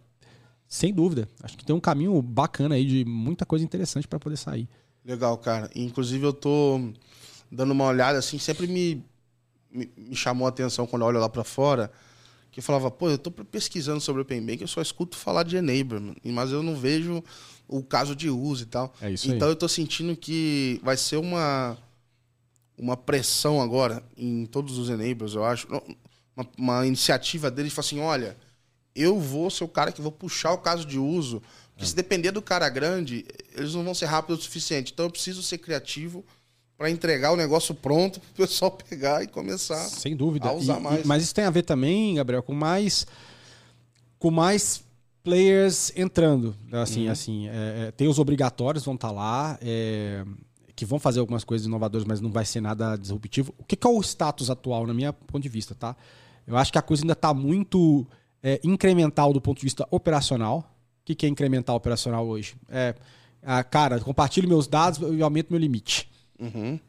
Sem dúvida. Acho que tem um caminho bacana aí de muita coisa interessante para poder sair. Legal, cara. Inclusive eu tô dando uma olhada assim, sempre me, me, me chamou a atenção quando eu olho lá para fora, que falava, pô, eu tô pesquisando sobre o Open Bank, eu só escuto falar de Enabler, mas eu não vejo o caso de uso e tal. É isso então aí. eu tô sentindo que vai ser uma uma pressão agora em todos os enablers, eu acho, uma, uma iniciativa deles, falar assim, olha, eu vou ser o cara que vou puxar o caso de uso, porque é. se depender do cara grande, eles não vão ser rápidos o suficiente. Então eu preciso ser criativo para entregar o negócio pronto para o pessoal pegar e começar Sem dúvida. a usar e, mais. E, mas isso tem a ver também, Gabriel, com mais com mais players entrando. Assim, uhum. assim, é, é tem os obrigatórios vão estar tá lá. É, que vão fazer algumas coisas inovadoras, mas não vai ser nada disruptivo. O que, que é o status atual, na minha ponto de vista, tá? Eu acho que a coisa ainda está muito é, incremental do ponto de vista operacional. O que, que é incremental operacional hoje? É, a, cara, compartilho meus dados e aumento meu limite. Uhum.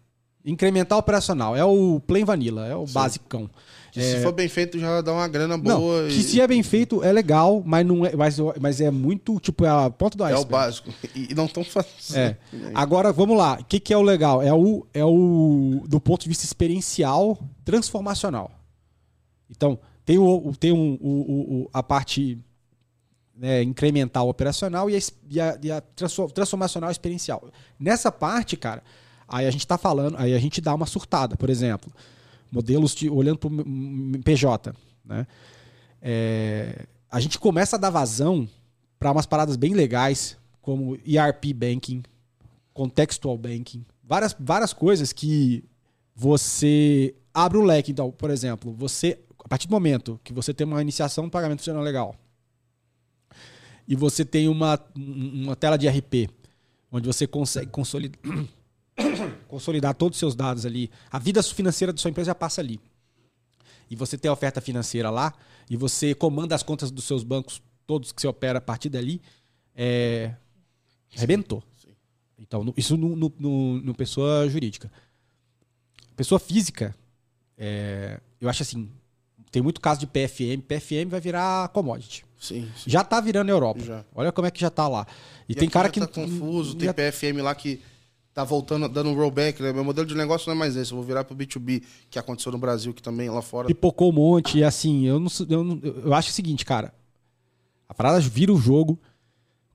Incremental operacional. É o plain vanilla, é o Sim. basicão. Que é... se for bem feito, já dá uma grana boa. Não, e... Que se é bem feito, é legal, mas, não é, mas, mas é muito, tipo, é a ponta do iceberg. É o básico. E não estão fazendo. É. Agora, vamos lá. O que, que é o legal? É o, é o. Do ponto de vista experiencial, transformacional. Então, tem, o, tem um, o, o, a parte né, incremental operacional e a, e a, e a transformacional experiencial. Nessa parte, cara, aí a gente está falando, aí a gente dá uma surtada, por exemplo modelos de, olhando para o PJ. Né? É, a gente começa a dar vazão para umas paradas bem legais, como ERP Banking, Contextual Banking, várias, várias coisas que você abre o leque. Então, por exemplo, você, a partir do momento que você tem uma iniciação do pagamento funcionando legal, e você tem uma, uma tela de RP, onde você consegue consolidar, [coughs] consolidar todos os seus dados ali, a vida financeira da sua empresa já passa ali. E você tem a oferta financeira lá, e você comanda as contas dos seus bancos, todos que você opera a partir dali, é, arrebentou. Então, isso no, no, no, no, pessoa jurídica. Pessoa física, é, eu acho assim, tem muito caso de PFM. PFM vai virar commodity. Sim, sim. Já tá virando Europa. Já. Olha como é que já tá lá. E, e tem cara que. Tá confuso, tem já... PFM lá que tá voltando, dando um rollback, né? Meu modelo de negócio não é mais esse. Eu vou virar pro B2B, que aconteceu no Brasil, que também lá fora. Pipocou um monte. E assim, eu não, eu, não, eu acho o seguinte, cara. A parada vira o jogo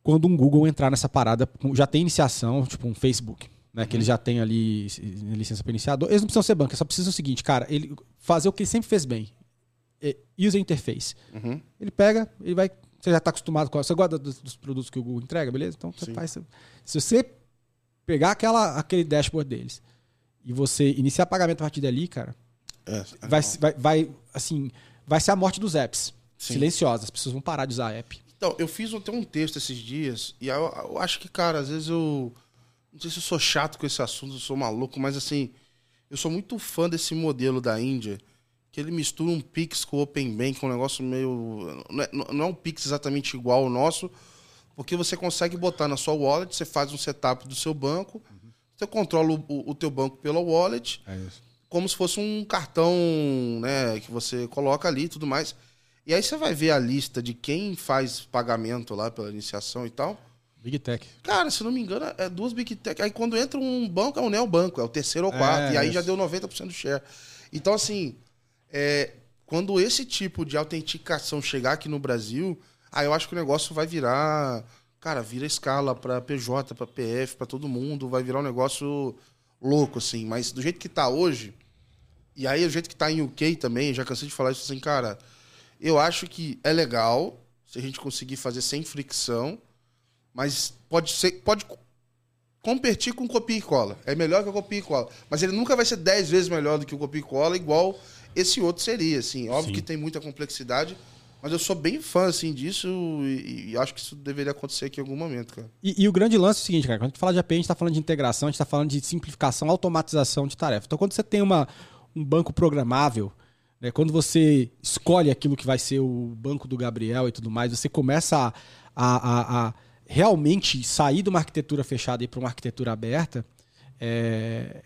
quando um Google entrar nessa parada, já tem iniciação, tipo um Facebook, né? Que uhum. eles já têm ali licença para iniciador. Eles não precisam ser banco, só precisam o seguinte, cara, ele fazer o que ele sempre fez bem. É user interface. Uhum. Ele pega, ele vai. Você já está acostumado com. Você gosta dos, dos, produtos que o Google entrega, beleza? Então você Sim. faz. Se você pegar aquela, aquele dashboard deles e você iniciar pagamento a partir dali, cara, é, é vai, vai, vai, assim, vai ser a morte dos apps. Sim. Silenciosa. As pessoas vão parar de usar a app. Então, eu fiz até um texto esses dias, e eu, eu, acho que, cara, às vezes eu. Não sei se eu sou chato com esse assunto, eu sou maluco, mas assim, eu sou muito fã desse modelo da Índia, que ele mistura um Pix com o Open Bank, um negócio meio. Não é, não é um Pix exatamente igual ao nosso, porque você consegue botar na sua wallet, você faz um setup do seu banco, uhum. você controla o, o, teu banco pela wallet, é como se fosse um cartão né, que você coloca ali e tudo mais. E aí você vai ver a lista de quem faz pagamento lá pela iniciação e tal. Big Tech. Cara, se não me engano, é duas Big Tech. Aí quando entra um banco, é um neobanco, é o terceiro ou quarto. É, e aí isso. já deu 90% do share. Então, assim, é, quando esse tipo de autenticação chegar aqui no Brasil, aí eu acho que o negócio vai virar. Cara, vira escala para PJ, para PF, para todo mundo. Vai virar um negócio louco, assim. Mas do jeito que tá hoje, e aí do jeito que tá em UK também, já cansei de falar isso assim, cara eu acho que é legal se a gente conseguir fazer sem fricção, mas pode ser pode competir com copia e cola. É melhor que o copia e cola, mas ele nunca vai ser 10 vezes melhor do que o copia e cola igual esse outro seria, assim. Óbvio Sim. que tem muita complexidade, mas eu sou bem fã assim disso e, e, acho que isso deveria acontecer aqui em algum momento, cara. E, e o grande lance é o seguinte, cara, quando a gente fala de API, a gente está falando de integração, a gente está falando de simplificação, automatização de tarefa. Então, quando você tem uma, um banco programável, né? Quando você escolhe aquilo que vai ser o banco do Gabriel e tudo mais, você começa a, a, a realmente sair de uma arquitetura fechada e para uma arquitetura aberta. É,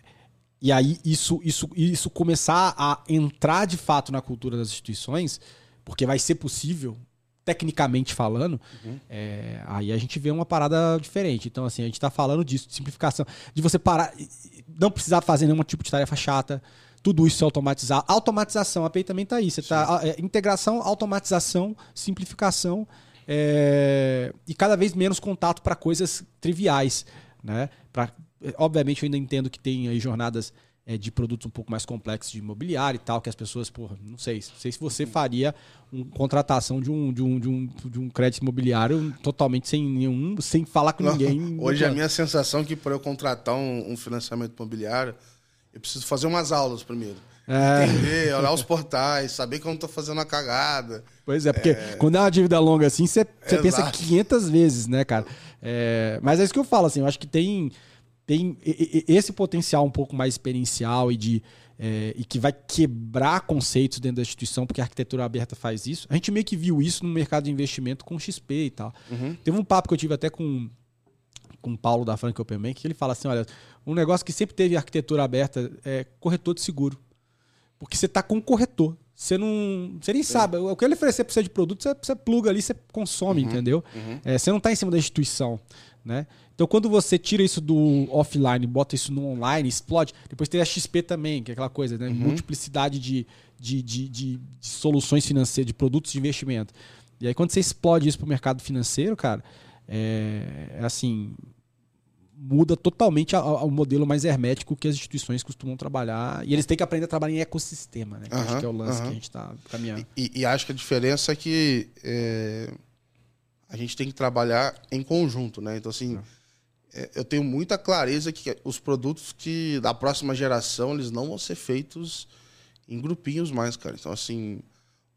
e aí isso, isso, isso começar a entrar de fato na cultura das instituições, porque vai ser possível, tecnicamente falando, uhum. é, aí a gente vê uma parada diferente. Então, assim, a gente está falando disso, de simplificação, de você parar, não precisar fazer nenhum tipo de tarefa chata, tudo isso automatizar. Automatização, a API também está aí. Você tá, é, integração, automatização, simplificação é, e cada vez menos contato para coisas triviais. Né? Pra, obviamente, eu ainda entendo que tem aí jornadas é, de produtos um pouco mais complexos de imobiliário e tal, que as pessoas, porra, não sei, não sei se você faria uma contratação de um, de um, de um, de um crédito imobiliário totalmente sem nenhum, sem falar com ninguém. [laughs] Hoje a minha sensação é que para eu contratar um, um financiamento imobiliário, eu preciso fazer umas aulas primeiro. É. Entender, olhar os portais, saber que eu não estou fazendo a cagada. Pois é, porque é... quando é uma dívida longa assim, você, você pensa 500 vezes, né, cara? É... Mas é isso que eu falo, assim, eu acho que tem, tem esse potencial um pouco mais experiencial e de. É, e que vai quebrar conceitos dentro da instituição, porque a arquitetura aberta faz isso. A gente meio que viu isso no mercado de investimento com XP e tal. Uhum. Teve um papo que eu tive até com, com o Paulo da Frank Open Bank, que ele fala assim: olha, um negócio que sempre teve arquitetura aberta é corretor de seguro. Porque você está com o corretor. Você não. Você nem sabe. O que ele oferecer para você de produto, você, você pluga ali, você consome, uhum, entendeu? Uhum. É, você não está em cima da instituição. Né? Então, quando você tira isso do offline, bota isso no online, explode. Depois tem a XP também, que é aquela coisa, né? Uhum. Multiplicidade de, de, de, de, de soluções financeiras, de produtos de investimento. E aí, quando você explode isso para o mercado financeiro, cara, é, é assim muda totalmente o modelo mais hermético que as instituições costumam trabalhar. E eles têm que aprender a trabalhar em ecossistema, né? Que acho que é o lance que a gente está caminhando. E, e, acho que a diferença é que é, a gente tem que trabalhar em conjunto, né? Então, assim, é, eu tenho muita clareza que os produtos que da próxima geração, eles não vão ser feitos em grupinhos mais, cara. Então, assim,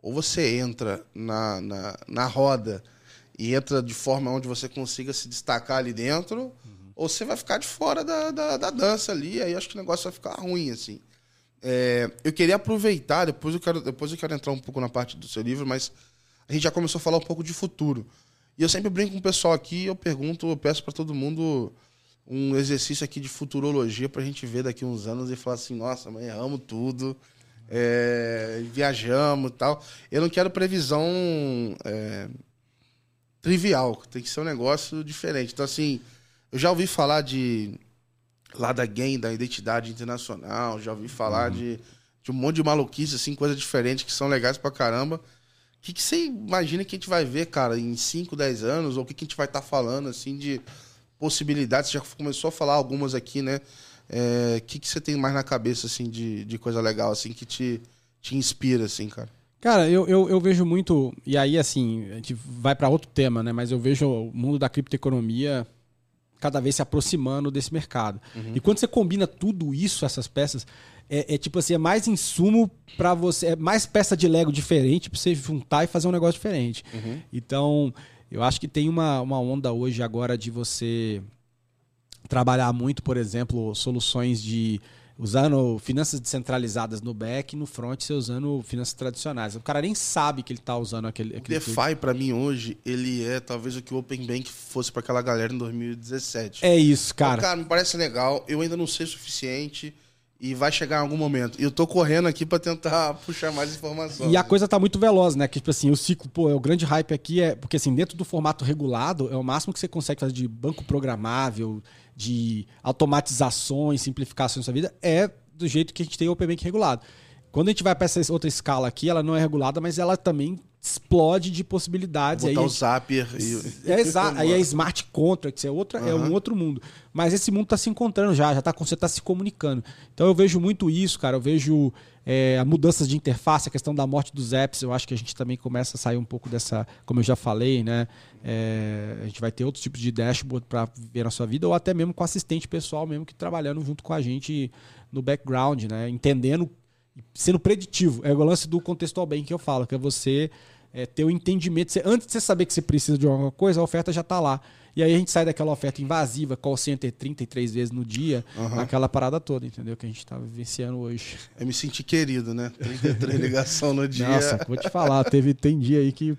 ou você entra na, na, na roda e entra de forma onde você consiga se destacar ali dentro, uhum. ou você vai ficar de fora da, da, da, dança ali, aí acho que o negócio vai ficar ruim, assim. É, eu queria aproveitar, depois eu, quero, depois eu quero entrar um pouco na parte do seu livro, mas a gente já começou a falar um pouco de futuro. E eu sempre brinco com o pessoal aqui, eu pergunto, eu peço para todo mundo um exercício aqui de futurologia para a gente ver daqui uns anos e falar assim, nossa, mãe, amo tudo, é, viajamos e tal. Eu não quero previsão é, trivial, tem que ser um negócio diferente. Então, assim, eu já ouvi falar de lá da game, da identidade internacional, já ouvi falar uhum. de, de um monte de maluquice, assim, coisas diferentes que são legais pra caramba. O que, que você imagina que a gente vai ver, cara, em 5, 10 anos? Ou o que, que a gente vai estar tá falando, assim, de possibilidades? Você já começou a falar algumas aqui, né? O é, que, que você tem mais na cabeça, assim, de, de coisa legal, assim, que te, te inspira, assim, cara? Cara, eu, eu, eu, vejo muito, e aí assim, a gente vai para outro tema, né? Mas eu vejo o mundo da criptoeconomia cada vez se aproximando desse mercado. Uhum. E quando você combina tudo isso, essas peças, é, é tipo assim, é mais insumo para você, é mais peça de Lego diferente para você juntar e fazer um negócio diferente. Uhum. Então, eu acho que tem uma, uma onda hoje agora de você trabalhar muito, por exemplo, soluções de usando finanças descentralizadas no back e no front você usando finanças tradicionais. O cara nem sabe que ele está usando aquele. aquele o DeFi, para mim, hoje, ele é talvez o que o Open Bank fosse para aquela galera em 2017. É isso, cara. Então, cara, me parece legal. Eu ainda não sei o suficiente. E vai chegar em algum momento. E eu tô correndo aqui para tentar [laughs] puxar mais informações. E a coisa tá muito veloz, né? Que, tipo assim, o ciclo, pô, é o grande hype aqui é. Porque, assim, dentro do formato regulado, é o máximo que você consegue fazer de banco programável, de automatizações, simplificações da sua vida, é do jeito que a gente tem o Open Bank regulado. Quando a gente vai para essa outra escala aqui, ela não é regulada, mas ela também explode de possibilidades. Botar aí, o Zapier e... É [laughs] exato. aí é smart contracts, é, outra, uhum. é um outro mundo. Mas esse mundo está se encontrando já, já tá, você está se comunicando. Então eu vejo muito isso, cara. Eu vejo é, a mudança de interface, a questão da morte dos apps. Eu acho que a gente também começa a sair um pouco dessa, como eu já falei, né? É, a gente vai ter outros tipos de dashboard para ver na sua vida, ou até mesmo com assistente pessoal mesmo que trabalhando junto com a gente no background, né? Entendendo, sendo preditivo. É o lance do contextual bem que eu falo, que é você é, ter o um entendimento. Você, antes de você saber que você precisa de alguma coisa, a oferta já está lá. E aí a gente sai daquela oferta invasiva, call center 33 vezes no dia, uhum. aquela parada toda, entendeu? Que a gente está vivenciando hoje. Eu me senti querido, né? 33 [laughs] ligação no dia. Nossa, vou te falar, teve, tem dia aí que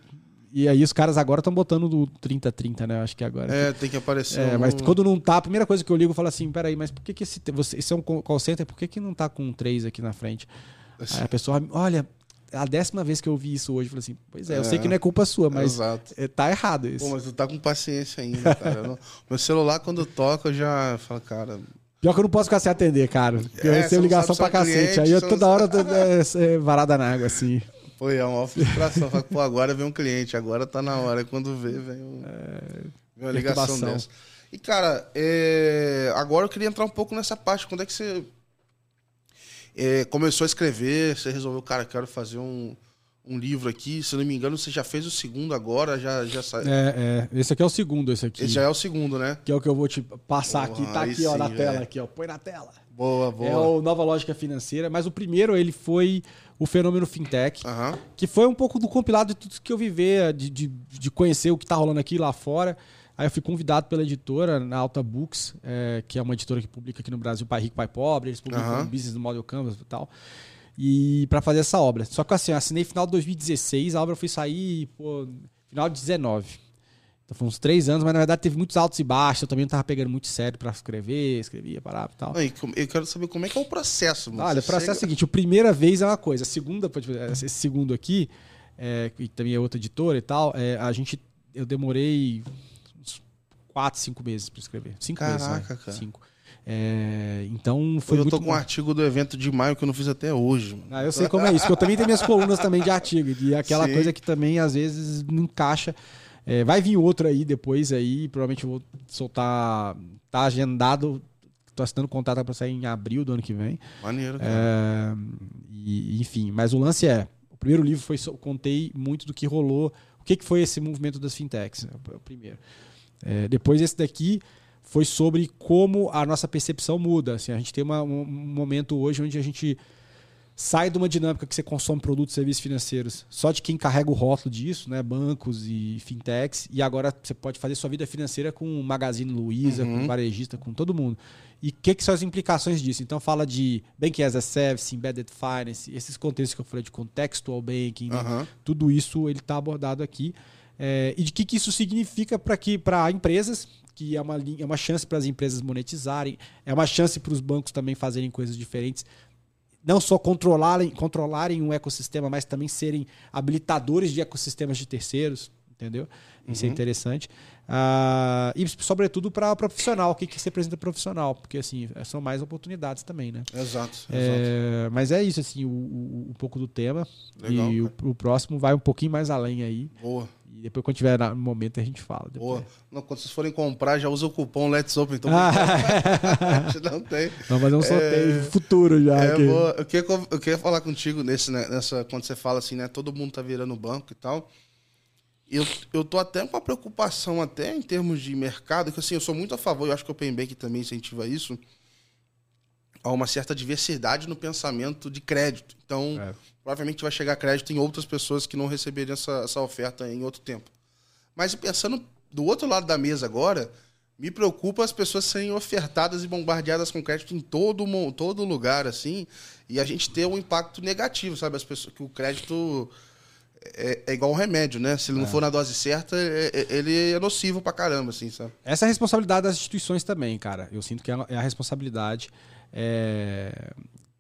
e aí os caras agora estão botando do 30-30, né? Acho que agora. É, tem que aparecer. É, um... mas quando não tá, a primeira coisa que eu ligo, eu falo assim: peraí, mas por que, que esse. Você, esse é um call center, por que, que não tá com 3 aqui na frente? Assim. Aí a pessoa, olha, a décima vez que eu vi isso hoje, eu falei assim: pois é, é, eu sei que não é culpa sua, mas Exato. É, tá errado isso. Pô, mas tu tá com paciência ainda, cara. não... [laughs] Meu celular, quando toca, eu já falo, cara. Pior que eu não posso ficar sem atender, cara. Porque é, eu recebo ligação pra cacete. Cliente, aí eu toda hora é, é, varada na água, assim. Pô, é uma frustração. Fala, pô, agora vem um cliente, agora tá na hora. Quando vê, vem, um, é, vem uma ligação dessa. E, cara, é, agora eu queria entrar um pouco nessa parte. Quando é que você é, começou a escrever? Você resolveu, cara, quero fazer um, um livro aqui. Se não me engano, você já fez o segundo agora, já, já saiu. É, é. Esse aqui é o segundo, esse aqui. Esse já é o segundo, né? Que é o que eu vou te passar Porra, aqui. Tá aqui, sim, ó, na tela, aqui, ó. Põe na tela. Boa, boa. É o Nova Lógica Financeira. Mas o primeiro, ele foi o fenômeno fintech, uhum. que foi um pouco do compilado de tudo que eu viver, de, de, de conhecer o que está rolando aqui lá fora. Aí eu fui convidado pela editora, na Alta Books, é, que é uma editora que publica aqui no Brasil Pai Rico, Pai Pobre, eles publicam uhum. Business no Model Canvas e tal. E para fazer essa obra. Só que assim, eu assinei final de 2016, a obra foi sair pô, final de 19. Então foi uns três anos, mas na verdade teve muitos altos e baixos. Eu também não tava pegando muito sério para escrever, escrevia, parava e tal. eu quero saber como é que é o processo. Mano. Olha, o processo chega... é o seguinte: a primeira vez é uma coisa, a segunda, esse segundo aqui, é, e também é outra editora e tal, é, a gente. Eu demorei quatro, cinco meses para escrever. Cinco Caraca, meses, né? cara. Cinco. É, então foi eu muito tô com um artigo do evento de maio que eu não fiz até hoje. Mano. Ah, eu sei como é isso, porque eu também tenho minhas colunas também de artigo, e aquela Sim. coisa que também às vezes não encaixa. É, vai vir outro aí depois aí, provavelmente eu vou soltar. Tá agendado. Tô assinando contrato para sair em abril do ano que vem. Maneiro, cara. É, e, enfim, mas o lance é. O primeiro livro foi. Eu contei muito do que rolou. O que, que foi esse movimento das fintechs? É o primeiro. É, depois esse daqui foi sobre como a nossa percepção muda. Assim, a gente tem uma, um momento hoje onde a gente sai de uma dinâmica que você consome produtos e serviços financeiros só de quem carrega o rótulo disso, né? Bancos e fintechs, e agora você pode fazer sua vida financeira com o Magazine Luiza, uhum. com o varejista, com todo mundo. E o que, que, são as implicações disso? Então fala de Banking as a Service, Embedded Finance, esses contextos que eu falei de Contextual Banking, uhum. tudo isso ele está abordado aqui. É, e de que, que isso significa para empresas, que é uma, é uma chance para as empresas monetizarem, é uma chance para os bancos também fazerem coisas diferentes não só controlarem, controlarem um ecossistema, mas também serem habilitadores de ecossistemas de terceiros, entendeu? Isso é uhum. é interessante. Uh, e, sobretudo, para profissional. O que, que representa profissional? Porque, assim, são mais oportunidades também, né? Exato. É, exato. Mas é isso, assim, o, o, um pouco do tema. Legal, e o, o, próximo vai um pouquinho mais além aí. Boa. Depois, quando tiver no momento, a gente fala. Boa. Não, quando vocês forem comprar, já usa o cupom Let's Open. Então, a gente não tem. Vamos fazer um sorteio é... futuro já. É, vou... eu, queria, eu queria falar contigo nesse, né, nessa, quando você fala assim, né? Todo mundo tá virando banco e tal. Eu, eu tô até com uma preocupação, até em termos de mercado, que assim, eu sou muito a favor, eu acho que o Open Bank também incentiva isso, há uma certa diversidade no pensamento de crédito. Então, é. provavelmente vai chegar crédito em outras pessoas que não receberiam essa, essa oferta em outro tempo. Mas pensando do outro lado da mesa agora, me preocupa as pessoas serem ofertadas e bombardeadas com crédito em todo, todo lugar, assim, e a gente ter um impacto negativo, sabe? As pessoas, que o crédito é, é, igual um remédio, né? Se ele não é. for na dose certa, é, é, ele é nocivo pra caramba, assim, sabe? Essa é a responsabilidade das instituições também, cara. Eu sinto que é a responsabilidade é,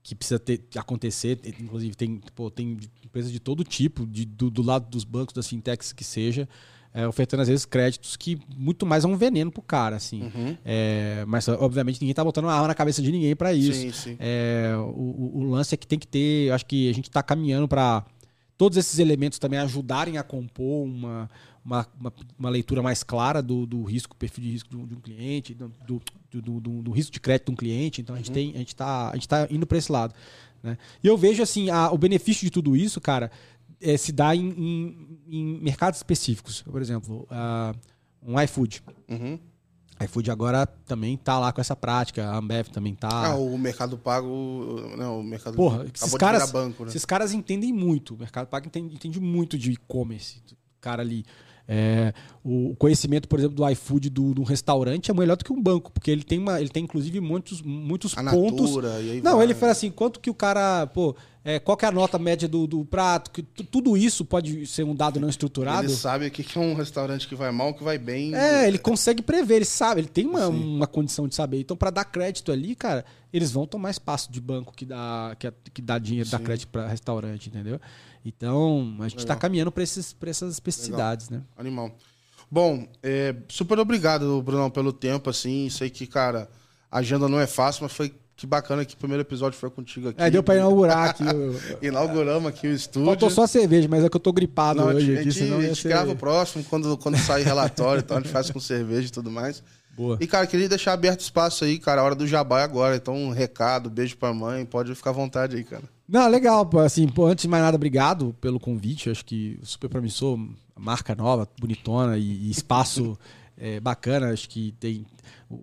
que precisa ter, acontecer. Inclusive, tem, pô, tem empresas de todo tipo, de, do, do lado dos bancos, das fintechs que seja, é, ofertando às vezes créditos que muito mais é um veneno pro cara, assim. Uhum. É, mas obviamente ninguém tá botando uma arma na cabeça de ninguém para isso. Sim, sim. É, o, o, lance é que tem que ter, acho que a gente tá caminhando para todos esses elementos também ajudarem a compor uma, uma, uma, uma leitura mais clara do, do risco, perfil de risco de um cliente, do, do, do, do, risco de crédito de um cliente. Então a gente uhum. tem, a gente está, a gente tá indo para esse lado. Né? E eu vejo assim, a, o benefício de tudo isso, cara, é, se dá em, em, em, mercados específicos. Por exemplo, uh, um iFood. Uhum iFood agora também está lá com essa prática, a Ambev também está. Ah, o Mercado Pago. Não, o Mercado Porra, esses caras, banco, né? esses caras entendem muito. O Mercado Pago entende, entende muito de e-commerce. O cara ali. É, o conhecimento, por exemplo, do iFood do, do restaurante é melhor do que um banco, porque ele tem, uma, ele tem inclusive muitos, muitos a pontos. Natura, não, vai. ele fala assim: quanto que o cara. Pô, é, qual é a nota média do, do prato, que tudo isso pode ser um dado não estruturado. Ele sabe o que é um restaurante que vai mal, que vai bem. É, ele consegue prever, ele sabe, ele tem uma, uma condição de saber. Então, para dar crédito ali, cara, eles vão tomar espaço de banco que dá, que, que dá dinheiro, Sim. dá crédito para restaurante, entendeu? Então, a gente está caminhando para essas especificidades, Legal. né? Animal. Bom, é, super obrigado, Bruno, pelo tempo, assim. Sei que, cara, a agenda não é fácil, mas foi que bacana que o primeiro episódio foi contigo aqui. É, deu pra inaugurar aqui. [laughs] Inauguramos aqui o estúdio. Faltou só a cerveja, mas é que eu tô gripado Não, hoje. A gente, aqui, a gente ser... grava o próximo, quando, quando sair relatório, então a gente faz com cerveja e tudo mais. Boa. E, cara, queria deixar aberto espaço aí, cara. A hora do jabá é agora. Então, um recado, beijo pra mãe. Pode ficar à vontade aí, cara. Não, legal. Assim, pô, antes de mais nada, obrigado pelo convite. Acho que super promissor, marca nova, bonitona e, e espaço é, [laughs] bacana. Acho que tem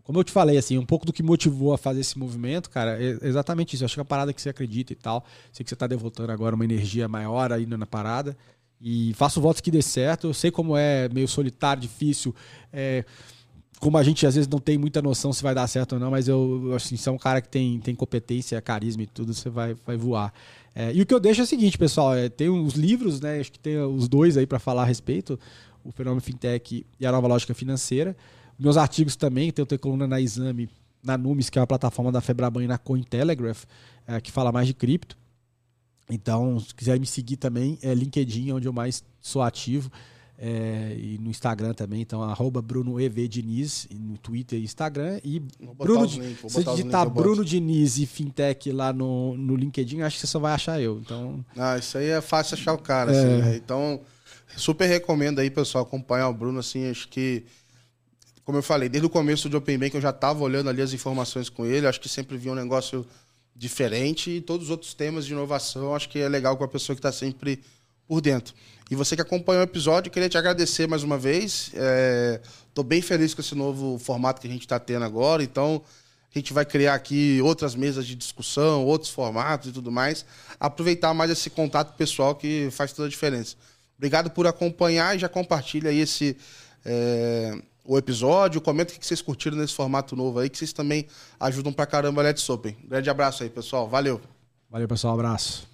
como eu te falei, assim, um pouco do que motivou a fazer esse movimento, cara, é exatamente isso. Acho que é a parada que você acredita e tal. Sei que você está devotando agora uma energia maior ainda na parada. E faço votos que dê certo. Eu sei como é meio solitário, difícil. É, como a gente às vezes não tem muita noção se vai dar certo ou não, mas eu, assim, você é um cara que tem, tem competência, carisma e tudo, você vai, vai voar. É, e o que eu deixo é o seguinte, pessoal: é, tem os livros, né? Acho que tem os dois aí para falar a respeito: o Fenômeno Fintech e a Nova Lógica Financeira. Meus artigos também, tem, tenho coluna na Exame, na Numis, que é uma plataforma da Febraban e na Cointelegraph, é, que fala mais de cripto. Então, se quiser me seguir também, é LinkedIn, onde eu mais sou ativo. É, e no Instagram também, então arroba Bruno EV Diniz, no Twitter e Instagram. E Bruno, link, se digitar Bruno Diniz e Fintech lá no, no LinkedIn, acho que você só vai achar eu. Então... Ah, isso aí é fácil achar o cara. É. Assim, né? Então, super recomendo aí, pessoal, acompanhar o Bruno. Assim, acho que como eu falei, desde o começo do Open Bank eu já estava olhando ali as informações com ele, acho que sempre vi um negócio diferente e todos os outros temas de inovação, acho que é legal com a pessoa que está sempre por dentro. E você que acompanhou o episódio, queria te agradecer mais uma vez. Estou é, bem feliz com esse novo formato que a gente está tendo agora, então A gente vai criar aqui outras mesas de discussão, outros formatos e tudo mais. Aproveitar mais esse contato pessoal que faz toda a diferença. Obrigado por acompanhar e já compartilha aí esse, é, o episódio. Comenta o que vocês curtiram nesse formato novo aí, que vocês também ajudam pra caramba a Let's Open. Grande abraço aí, pessoal. Valeu. Valeu, pessoal. Abraço.